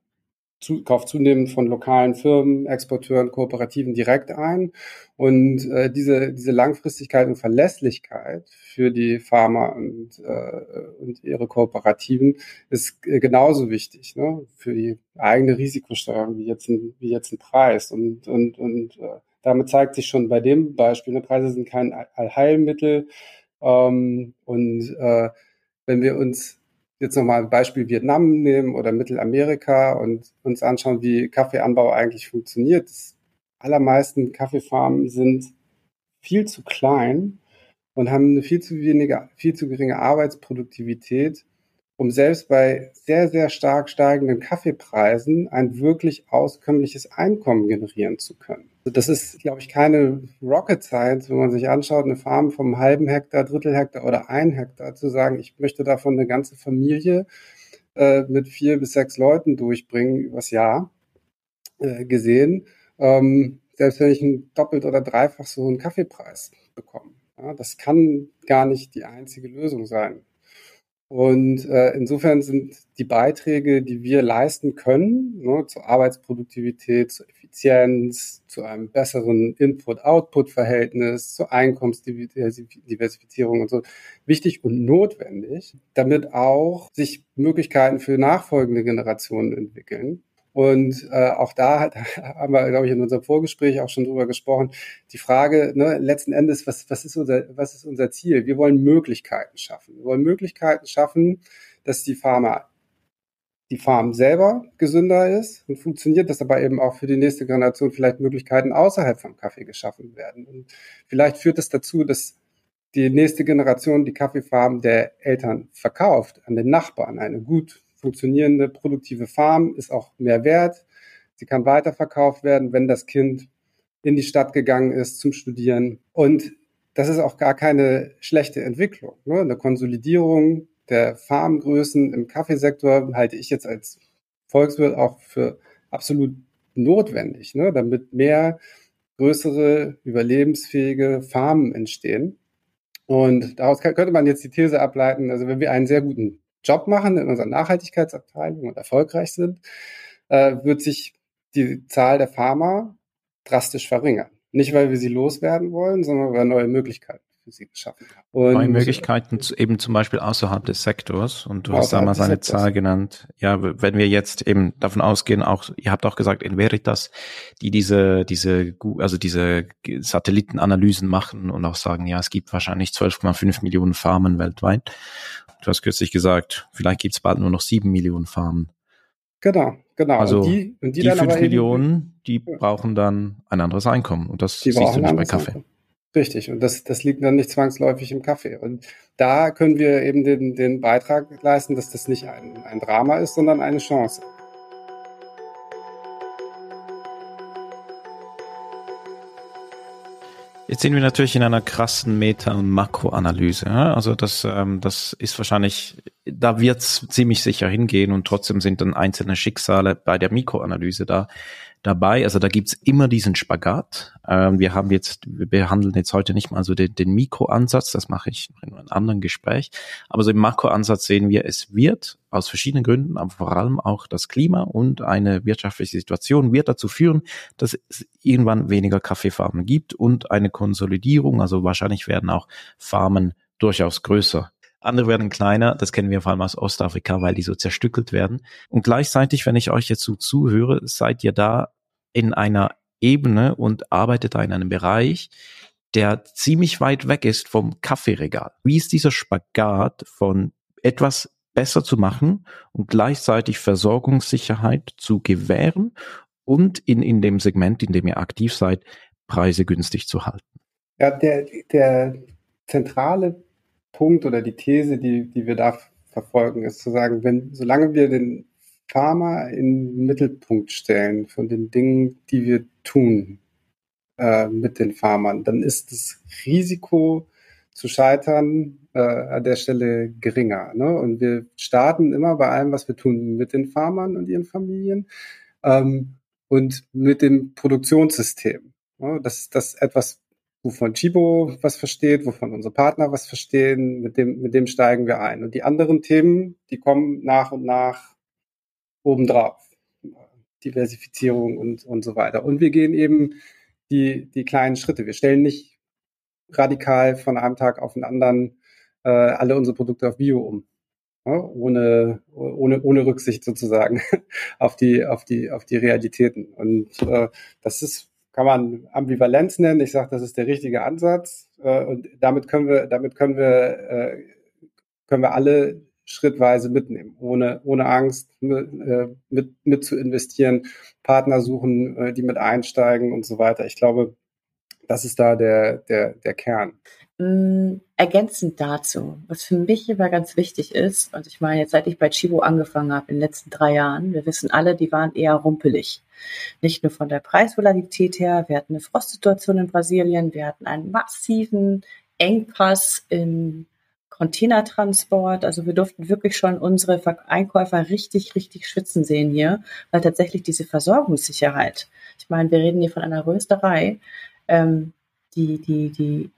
zu, kauft zunehmend von lokalen Firmen, Exporteuren, Kooperativen direkt ein. Und äh, diese, diese Langfristigkeit und Verlässlichkeit für die Pharma und, äh, und ihre Kooperativen ist äh, genauso wichtig ne? für die eigene Risikosteuerung wie jetzt ein, wie jetzt ein Preis. Und, und, und äh, damit zeigt sich schon bei dem Beispiel, ne, Preise sind kein Allheilmittel. Ähm, und äh, wenn wir uns jetzt nochmal ein Beispiel Vietnam nehmen oder Mittelamerika und uns anschauen, wie Kaffeeanbau eigentlich funktioniert. Die allermeisten Kaffeefarmen sind viel zu klein und haben eine viel zu wenige, viel zu geringe Arbeitsproduktivität um selbst bei sehr, sehr stark steigenden Kaffeepreisen ein wirklich auskömmliches Einkommen generieren zu können. Also das ist, glaube ich, keine Rocket Science, wenn man sich anschaut, eine Farm vom halben Hektar, Drittel Hektar oder ein Hektar zu sagen, ich möchte davon eine ganze Familie äh, mit vier bis sechs Leuten durchbringen übers Jahr äh, gesehen. Ähm, selbst wenn ich einen doppelt oder dreifach so einen Kaffeepreis bekomme. Ja, das kann gar nicht die einzige Lösung sein. Und äh, insofern sind die Beiträge, die wir leisten können, ne, zur Arbeitsproduktivität, zur Effizienz, zu einem besseren Input-Output-Verhältnis, zur Einkommensdiversifizierung und so, wichtig und notwendig, damit auch sich Möglichkeiten für nachfolgende Generationen entwickeln. Und äh, auch da hat, haben wir, glaube ich, in unserem Vorgespräch auch schon drüber gesprochen. Die Frage, ne, letzten Endes, was, was, ist unser, was ist unser Ziel? Wir wollen Möglichkeiten schaffen. Wir wollen Möglichkeiten schaffen, dass die Pharma die Farm selber gesünder ist und funktioniert, dass aber eben auch für die nächste Generation vielleicht Möglichkeiten außerhalb vom Kaffee geschaffen werden. Und vielleicht führt es das dazu, dass die nächste Generation die Kaffeefarm der Eltern verkauft an den Nachbarn, eine gut funktionierende, produktive Farm ist auch mehr wert. Sie kann weiterverkauft werden, wenn das Kind in die Stadt gegangen ist zum Studieren. Und das ist auch gar keine schlechte Entwicklung. Ne? Eine Konsolidierung der Farmgrößen im Kaffeesektor halte ich jetzt als Volkswirt auch für absolut notwendig, ne? damit mehr größere, überlebensfähige Farmen entstehen. Und daraus könnte man jetzt die These ableiten, also wenn wir einen sehr guten Job machen in unserer Nachhaltigkeitsabteilung und erfolgreich sind, äh, wird sich die Zahl der Pharma drastisch verringern. Nicht, weil wir sie loswerden wollen, sondern weil wir neue Möglichkeiten für sie geschaffen haben. Und neue Möglichkeiten eben zum Beispiel außerhalb des Sektors. Und du hast damals eine Zahl genannt. Ja, wenn wir jetzt eben davon ausgehen, auch, ihr habt auch gesagt, in Veritas, die diese, diese, also diese Satellitenanalysen machen und auch sagen, ja, es gibt wahrscheinlich 12,5 Millionen Farmen weltweit. Du hast kürzlich gesagt, vielleicht gibt es bald nur noch sieben Millionen Farmen. Genau, genau. Also und die, und die, die fünf Millionen, die ja. brauchen dann ein anderes Einkommen. Und das die siehst du nicht bei Kaffee. Einkommen. Richtig, und das, das liegt dann nicht zwangsläufig im Kaffee. Und da können wir eben den, den Beitrag leisten, dass das nicht ein, ein Drama ist, sondern eine Chance. Jetzt sind wir natürlich in einer krassen Meta- und Makroanalyse. Also das, ähm, das ist wahrscheinlich da wird's ziemlich sicher hingehen und trotzdem sind dann einzelne Schicksale bei der Mikroanalyse da dabei. Also da gibt's immer diesen Spagat. Ähm, wir haben jetzt, wir behandeln jetzt heute nicht mal so den, den Mikroansatz, das mache ich in einem anderen Gespräch. Aber so im Makroansatz sehen wir, es wird aus verschiedenen Gründen, aber vor allem auch das Klima und eine wirtschaftliche Situation wird dazu führen, dass es irgendwann weniger Kaffeefarmen gibt und eine Konsolidierung. Also wahrscheinlich werden auch Farmen durchaus größer andere werden kleiner, das kennen wir vor allem aus Ostafrika, weil die so zerstückelt werden. Und gleichzeitig, wenn ich euch jetzt so zuhöre, seid ihr da in einer Ebene und arbeitet da in einem Bereich, der ziemlich weit weg ist vom Kaffeeregal. Wie ist dieser Spagat von etwas besser zu machen und gleichzeitig Versorgungssicherheit zu gewähren und in, in dem Segment, in dem ihr aktiv seid, Preise günstig zu halten? Ja, der, der zentrale Punkt oder die These, die, die wir da verfolgen, ist zu sagen, wenn, solange wir den Pharma in den Mittelpunkt stellen von den Dingen, die wir tun äh, mit den Farmern, dann ist das Risiko zu scheitern äh, an der Stelle geringer. Ne? Und wir starten immer bei allem, was wir tun mit den Farmern und ihren Familien ähm, und mit dem Produktionssystem. Ne? Das, das etwas wovon Chibo was versteht, wovon unsere Partner was verstehen, mit dem, mit dem steigen wir ein. Und die anderen Themen, die kommen nach und nach obendrauf. Diversifizierung und, und so weiter. Und wir gehen eben die, die kleinen Schritte. Wir stellen nicht radikal von einem Tag auf den anderen äh, alle unsere Produkte auf Bio um. Ja, ohne, ohne, ohne Rücksicht sozusagen auf die, auf die, auf die Realitäten. Und äh, das ist kann man Ambivalenz nennen. Ich sage, das ist der richtige Ansatz äh, und damit können wir, damit können wir, äh, können wir alle schrittweise mitnehmen, ohne, ohne Angst äh, mit, mit zu investieren, Partner suchen, äh, die mit einsteigen und so weiter. Ich glaube, das ist da der, der, der Kern. Mm, ergänzend dazu, was für mich immer ganz wichtig ist, und ich meine, jetzt seit ich bei Chibo angefangen habe in den letzten drei Jahren, wir wissen alle, die waren eher rumpelig. Nicht nur von der Preisvolatilität her, wir hatten eine Frostsituation in Brasilien, wir hatten einen massiven Engpass im Containertransport. Also wir durften wirklich schon unsere Einkäufer richtig, richtig schwitzen sehen hier, weil tatsächlich diese Versorgungssicherheit, ich meine, wir reden hier von einer Rösterei, ähm, die, die, die,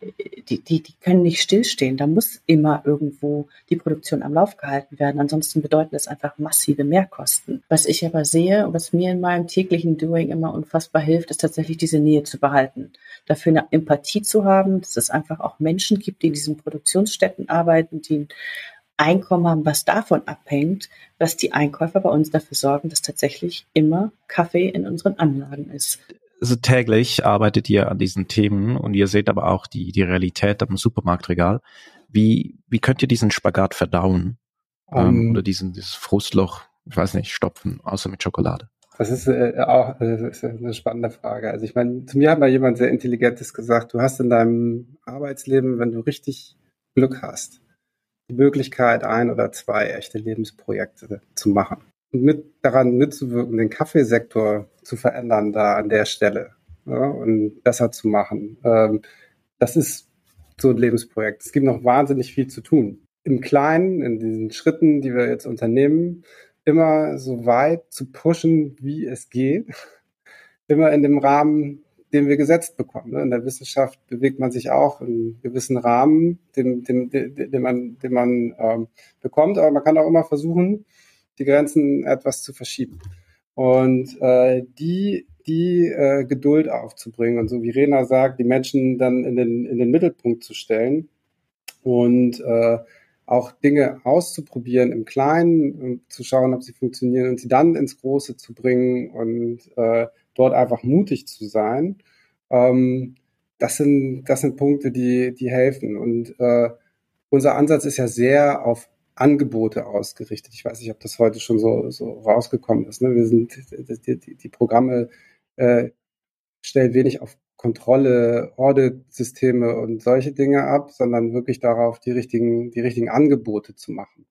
die, die, die können nicht stillstehen. Da muss immer irgendwo die Produktion am Lauf gehalten werden. Ansonsten bedeuten das einfach massive Mehrkosten. Was ich aber sehe und was mir in meinem täglichen Doing immer unfassbar hilft, ist tatsächlich diese Nähe zu behalten. Dafür eine Empathie zu haben, dass es einfach auch Menschen gibt, die in diesen Produktionsstätten arbeiten, die ein Einkommen haben, was davon abhängt, dass die Einkäufer bei uns dafür sorgen, dass tatsächlich immer Kaffee in unseren Anlagen ist also täglich arbeitet ihr an diesen Themen und ihr seht aber auch die, die Realität am Supermarktregal. Wie, wie könnt ihr diesen Spagat verdauen? Um, ähm, ähm, oder diesen, dieses Frustloch, ich weiß nicht, stopfen, außer mit Schokolade? Das ist äh, auch das ist eine spannende Frage. Also ich meine, zu mir hat mal jemand sehr Intelligentes gesagt, du hast in deinem Arbeitsleben, wenn du richtig Glück hast, die Möglichkeit, ein oder zwei echte Lebensprojekte zu machen mit daran mitzuwirken, den Kaffeesektor zu verändern da an der Stelle ja, und besser zu machen. Ähm, das ist so ein Lebensprojekt. Es gibt noch wahnsinnig viel zu tun. Im Kleinen, in diesen Schritten, die wir jetzt unternehmen, immer so weit zu pushen, wie es geht. Immer in dem Rahmen, den wir gesetzt bekommen. Ne? In der Wissenschaft bewegt man sich auch in gewissen Rahmen, den, den, den, den man, den man ähm, bekommt. Aber man kann auch immer versuchen, die Grenzen etwas zu verschieben. Und äh, die, die äh, Geduld aufzubringen und so wie Rena sagt, die Menschen dann in den, in den Mittelpunkt zu stellen und äh, auch Dinge auszuprobieren im Kleinen zu schauen, ob sie funktionieren und sie dann ins Große zu bringen und äh, dort einfach mutig zu sein. Ähm, das sind, das sind Punkte, die, die helfen. Und äh, unser Ansatz ist ja sehr auf Angebote ausgerichtet. Ich weiß nicht, ob das heute schon so, so rausgekommen ist. Ne? Wir sind, die, die, die Programme äh, stellen wenig auf Kontrolle, Audit-Systeme und solche Dinge ab, sondern wirklich darauf, die richtigen, die richtigen Angebote zu machen.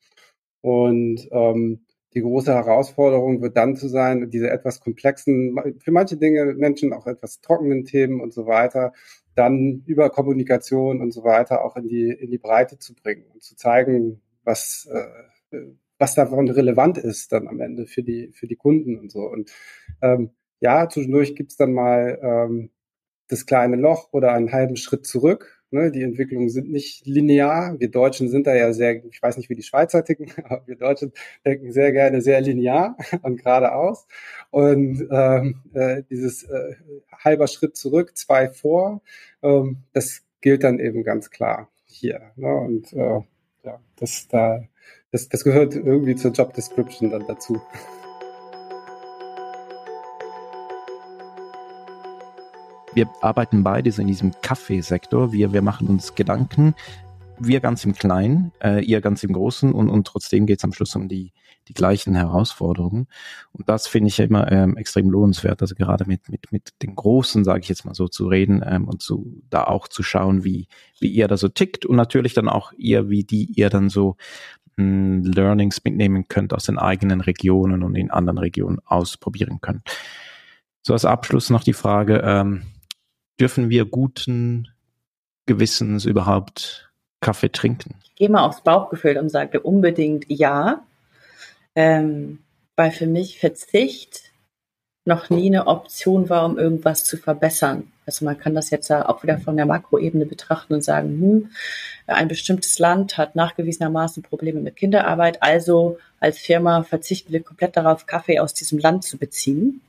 Und ähm, die große Herausforderung wird dann zu sein, diese etwas komplexen, für manche Dinge, Menschen auch etwas trockenen Themen und so weiter, dann über Kommunikation und so weiter auch in die, in die Breite zu bringen und zu zeigen, was, äh, was davon relevant ist dann am Ende für die, für die Kunden und so. Und ähm, ja, zwischendurch gibt's dann mal ähm, das kleine Loch oder einen halben Schritt zurück. Ne, die Entwicklungen sind nicht linear. Wir Deutschen sind da ja sehr, ich weiß nicht, wie die Schweizer ticken, aber wir Deutschen denken sehr gerne sehr linear und geradeaus. Und ähm, äh, dieses äh, halber Schritt zurück, zwei vor, ähm, das gilt dann eben ganz klar hier. Ne? Und äh, ja, das da, das, das gehört irgendwie zur Job Description dann dazu. wir arbeiten beide in diesem Kaffeesektor. Wir, wir machen uns Gedanken, wir ganz im Kleinen, äh, ihr ganz im Großen und, und trotzdem geht es am Schluss um die, die gleichen Herausforderungen. Und das finde ich immer ähm, extrem lohnenswert, also gerade mit, mit, mit den Großen, sage ich jetzt mal so, zu reden ähm, und zu, da auch zu schauen, wie, wie ihr da so tickt und natürlich dann auch ihr, wie die ihr dann so mh, hm, Learnings mitnehmen könnt aus den eigenen Regionen und in anderen Regionen ausprobieren könnt. So als Abschluss noch die Frage, ähm, dürfen wir guten Gewissens überhaupt Kaffee trinken? Ich gehe mal aufs Bauchgefühl und sage unbedingt ja, ähm, weil für mich Verzicht noch nie eine Option war, um irgendwas zu verbessern. Also man kann das jetzt auch wieder von der Makroebene betrachten und sagen, hm, ein bestimmtes Land hat nachgewiesenermaßen Probleme mit Kinderarbeit, also als Firma verzichten wir komplett darauf, Kaffee aus diesem Land zu beziehen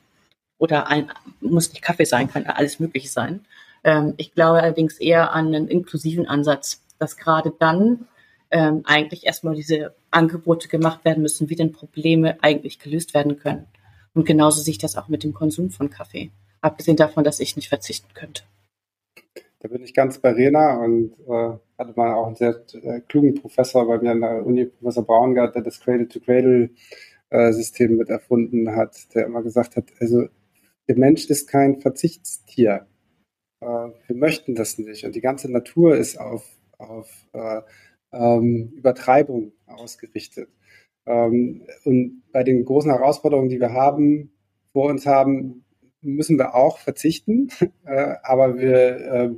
oder ein, muss nicht Kaffee sein, kann alles Mögliche sein. Ähm, ich glaube allerdings eher an einen inklusiven Ansatz, dass gerade dann ähm, eigentlich erstmal diese Angebote gemacht werden müssen, wie denn Probleme eigentlich gelöst werden können. Und genauso sehe ich das auch mit dem Konsum von Kaffee. Abgesehen davon, dass ich nicht verzichten könnte. Da bin ich ganz bei Rena und äh, hatte mal auch einen sehr äh, klugen Professor bei mir an der Uni, Professor Braungart, der das Cradle-to-Cradle-System äh, mit erfunden hat, der immer gesagt hat, also der Mensch ist kein Verzichtstier. Äh, wir möchten das nicht. Und die ganze Natur ist auf, auf äh, ähm, Übertreibung ausgerichtet. Ähm, und bei den großen Herausforderungen, die wir haben, vor uns haben, müssen wir auch verzichten. Äh, aber wir, äh,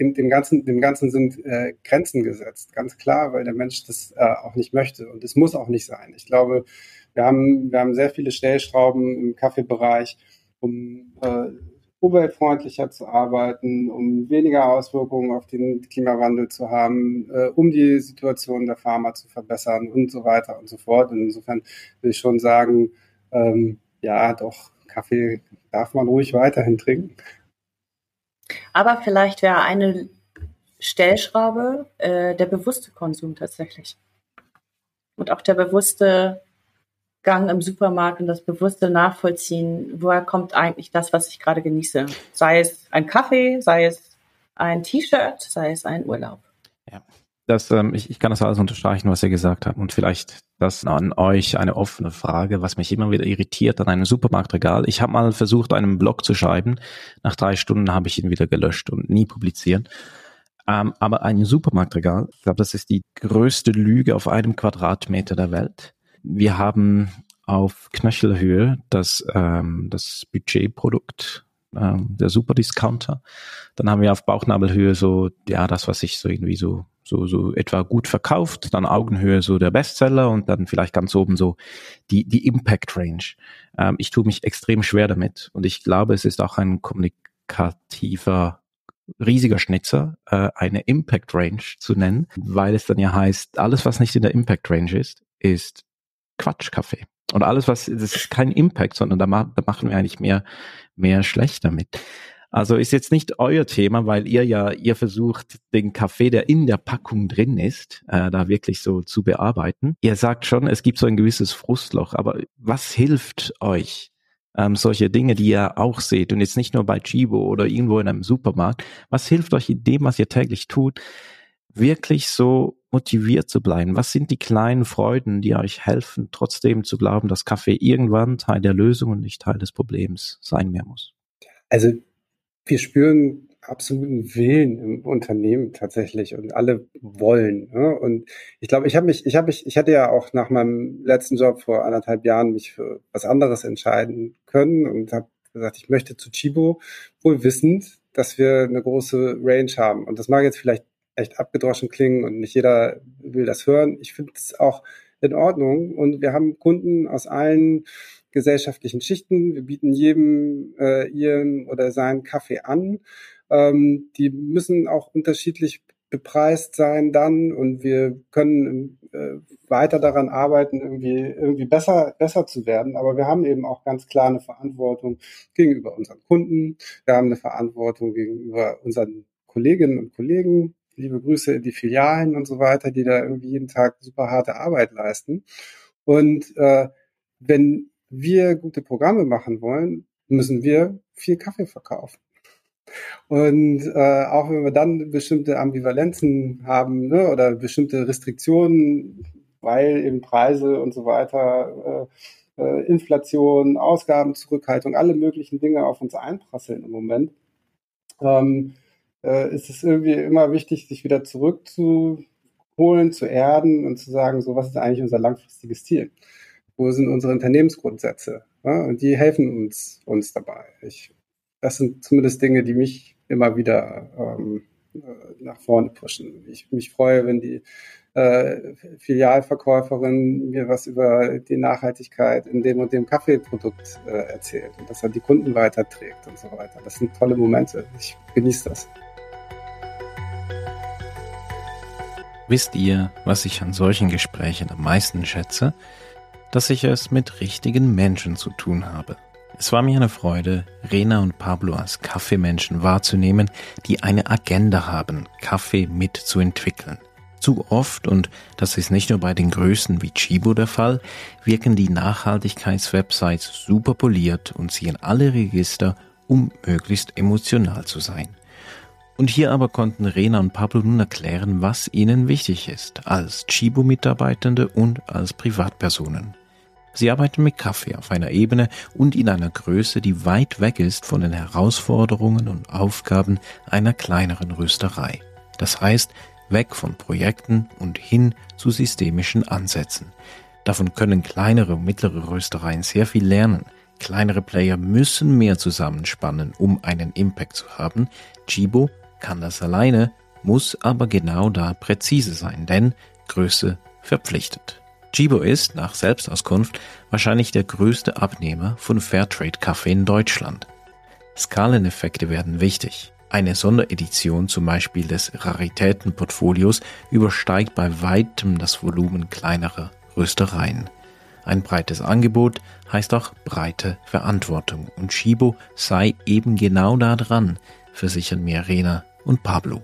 dem, dem, Ganzen, dem Ganzen sind äh, Grenzen gesetzt, ganz klar, weil der Mensch das äh, auch nicht möchte. Und es muss auch nicht sein. Ich glaube, wir haben, wir haben sehr viele Stellschrauben im Kaffeebereich, um äh, umweltfreundlicher zu arbeiten, um weniger Auswirkungen auf den Klimawandel zu haben, äh, um die Situation der Pharma zu verbessern und so weiter und so fort. Und insofern will ich schon sagen, ähm, ja, doch, Kaffee darf man ruhig weiterhin trinken. Aber vielleicht wäre eine Stellschraube äh, der bewusste Konsum tatsächlich. Und auch der bewusste Gang im Supermarkt und das bewusste Nachvollziehen, woher kommt eigentlich das, was ich gerade genieße? Sei es ein Kaffee, sei es ein T-Shirt, sei es ein Urlaub. Ja, das, ähm, ich, ich kann das alles unterstreichen, was ihr gesagt habt. Und vielleicht das an euch eine offene Frage, was mich immer wieder irritiert an einem Supermarktregal. Ich habe mal versucht, einen Blog zu schreiben. Nach drei Stunden habe ich ihn wieder gelöscht und nie publizieren. Ähm, aber ein Supermarktregal, ich glaube, das ist die größte Lüge auf einem Quadratmeter der Welt wir haben auf Knöchelhöhe das, ähm, das Budgetprodukt, ähm, der Superdiscounter. Dann haben wir auf Bauchnabelhöhe so, ja, das, was sich so irgendwie so, so, so etwa gut verkauft. Dann Augenhöhe so der Bestseller und dann vielleicht ganz oben so die, die Impact Range. Ähm, ich tue mich extrem schwer damit und ich glaube, es ist auch ein kommunikativer riesiger Schnitzer, äh, eine Impact Range zu nennen, weil es dann ja heißt, alles, was nicht in der Impact Range ist, ist Quatschkaffee. Und alles, was, das ist kein Impact, sondern da, ma, da machen wir eigentlich mehr, mehr schlecht damit. Also ist jetzt nicht euer Thema, weil ihr ja, ihr versucht, den Kaffee, der in der Packung drin ist, äh, da wirklich so zu bearbeiten. Ihr sagt schon, es gibt so ein gewisses Frustloch, aber was hilft euch? Ähm, solche Dinge, die ihr auch seht und jetzt nicht nur bei Chibo oder irgendwo in einem Supermarkt. Was hilft euch in dem, was ihr täglich tut, wirklich so motiviert zu bleiben? Was sind die kleinen Freuden, die euch helfen, trotzdem zu glauben, dass Kaffee irgendwann Teil der Lösung und nicht Teil des Problems sein mehr muss? Also wir spüren absoluten Willen im Unternehmen tatsächlich und alle wollen. Ne? Und ich glaube, ich habe mich, ich habe mich, ich hatte ja auch nach meinem letzten Job vor anderthalb Jahren mich für was anderes entscheiden können und habe gesagt, ich möchte zu Chibo, wohl wissend, dass wir eine große Range haben. Und das mag jetzt vielleicht echt abgedroschen klingen und nicht jeder will das hören. Ich finde es auch in Ordnung. Und wir haben Kunden aus allen gesellschaftlichen Schichten. Wir bieten jedem äh, ihren oder seinen Kaffee an. Ähm, die müssen auch unterschiedlich bepreist sein dann und wir können äh, weiter daran arbeiten, irgendwie, irgendwie besser, besser zu werden. Aber wir haben eben auch ganz klar eine Verantwortung gegenüber unseren Kunden. Wir haben eine Verantwortung gegenüber unseren Kolleginnen und Kollegen. Liebe Grüße in die Filialen und so weiter, die da irgendwie jeden Tag super harte Arbeit leisten. Und äh, wenn wir gute Programme machen wollen, müssen wir viel Kaffee verkaufen. Und äh, auch wenn wir dann bestimmte Ambivalenzen haben ne, oder bestimmte Restriktionen, weil eben Preise und so weiter, äh, äh, Inflation, Ausgaben, Zurückhaltung, alle möglichen Dinge auf uns einprasseln im Moment, ähm, äh, ist es irgendwie immer wichtig, sich wieder zurückzuholen, zu erden und zu sagen, so was ist eigentlich unser langfristiges Ziel? Wo sind unsere Unternehmensgrundsätze? Ja? Und die helfen uns, uns dabei. Ich das sind zumindest Dinge, die mich immer wieder ähm, äh, nach vorne pushen. Ich mich freue, wenn die äh, Filialverkäuferin mir was über die Nachhaltigkeit in dem und dem Kaffeeprodukt äh, erzählt und dass er die Kunden weiterträgt und so weiter. Das sind tolle Momente. Ich genieße das. Wisst ihr, was ich an solchen Gesprächen am meisten schätze? Dass ich es mit richtigen Menschen zu tun habe. Es war mir eine Freude, Rena und Pablo als Kaffeemenschen wahrzunehmen, die eine Agenda haben, Kaffee mitzuentwickeln. Zu oft, und das ist nicht nur bei den Größen wie Chibo der Fall, wirken die Nachhaltigkeitswebsites super poliert und ziehen alle Register, um möglichst emotional zu sein. Und hier aber konnten Rena und Pablo nun erklären, was ihnen wichtig ist, als Chibo-Mitarbeitende und als Privatpersonen. Sie arbeiten mit Kaffee auf einer Ebene und in einer Größe, die weit weg ist von den Herausforderungen und Aufgaben einer kleineren Rösterei. Das heißt, weg von Projekten und hin zu systemischen Ansätzen. Davon können kleinere und mittlere Röstereien sehr viel lernen. Kleinere Player müssen mehr zusammenspannen, um einen Impact zu haben. Chibo kann das alleine, muss aber genau da präzise sein, denn Größe verpflichtet. Chibo ist, nach Selbstauskunft, wahrscheinlich der größte Abnehmer von Fairtrade-Kaffee in Deutschland. Skaleneffekte werden wichtig. Eine Sonderedition zum Beispiel des Raritätenportfolios übersteigt bei weitem das Volumen kleinerer Röstereien. Ein breites Angebot heißt auch breite Verantwortung und Chibo sei eben genau da dran, versichern mir Rena und Pablo.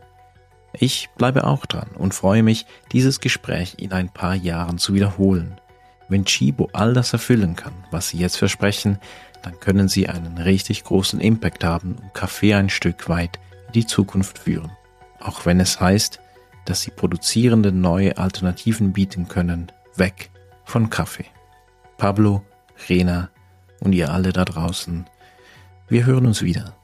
Ich bleibe auch dran und freue mich, dieses Gespräch in ein paar Jahren zu wiederholen. Wenn Chibo all das erfüllen kann, was sie jetzt versprechen, dann können sie einen richtig großen Impact haben und Kaffee ein Stück weit in die Zukunft führen. Auch wenn es heißt, dass sie produzierende neue Alternativen bieten können, weg von Kaffee. Pablo, Rena und ihr alle da draußen, wir hören uns wieder.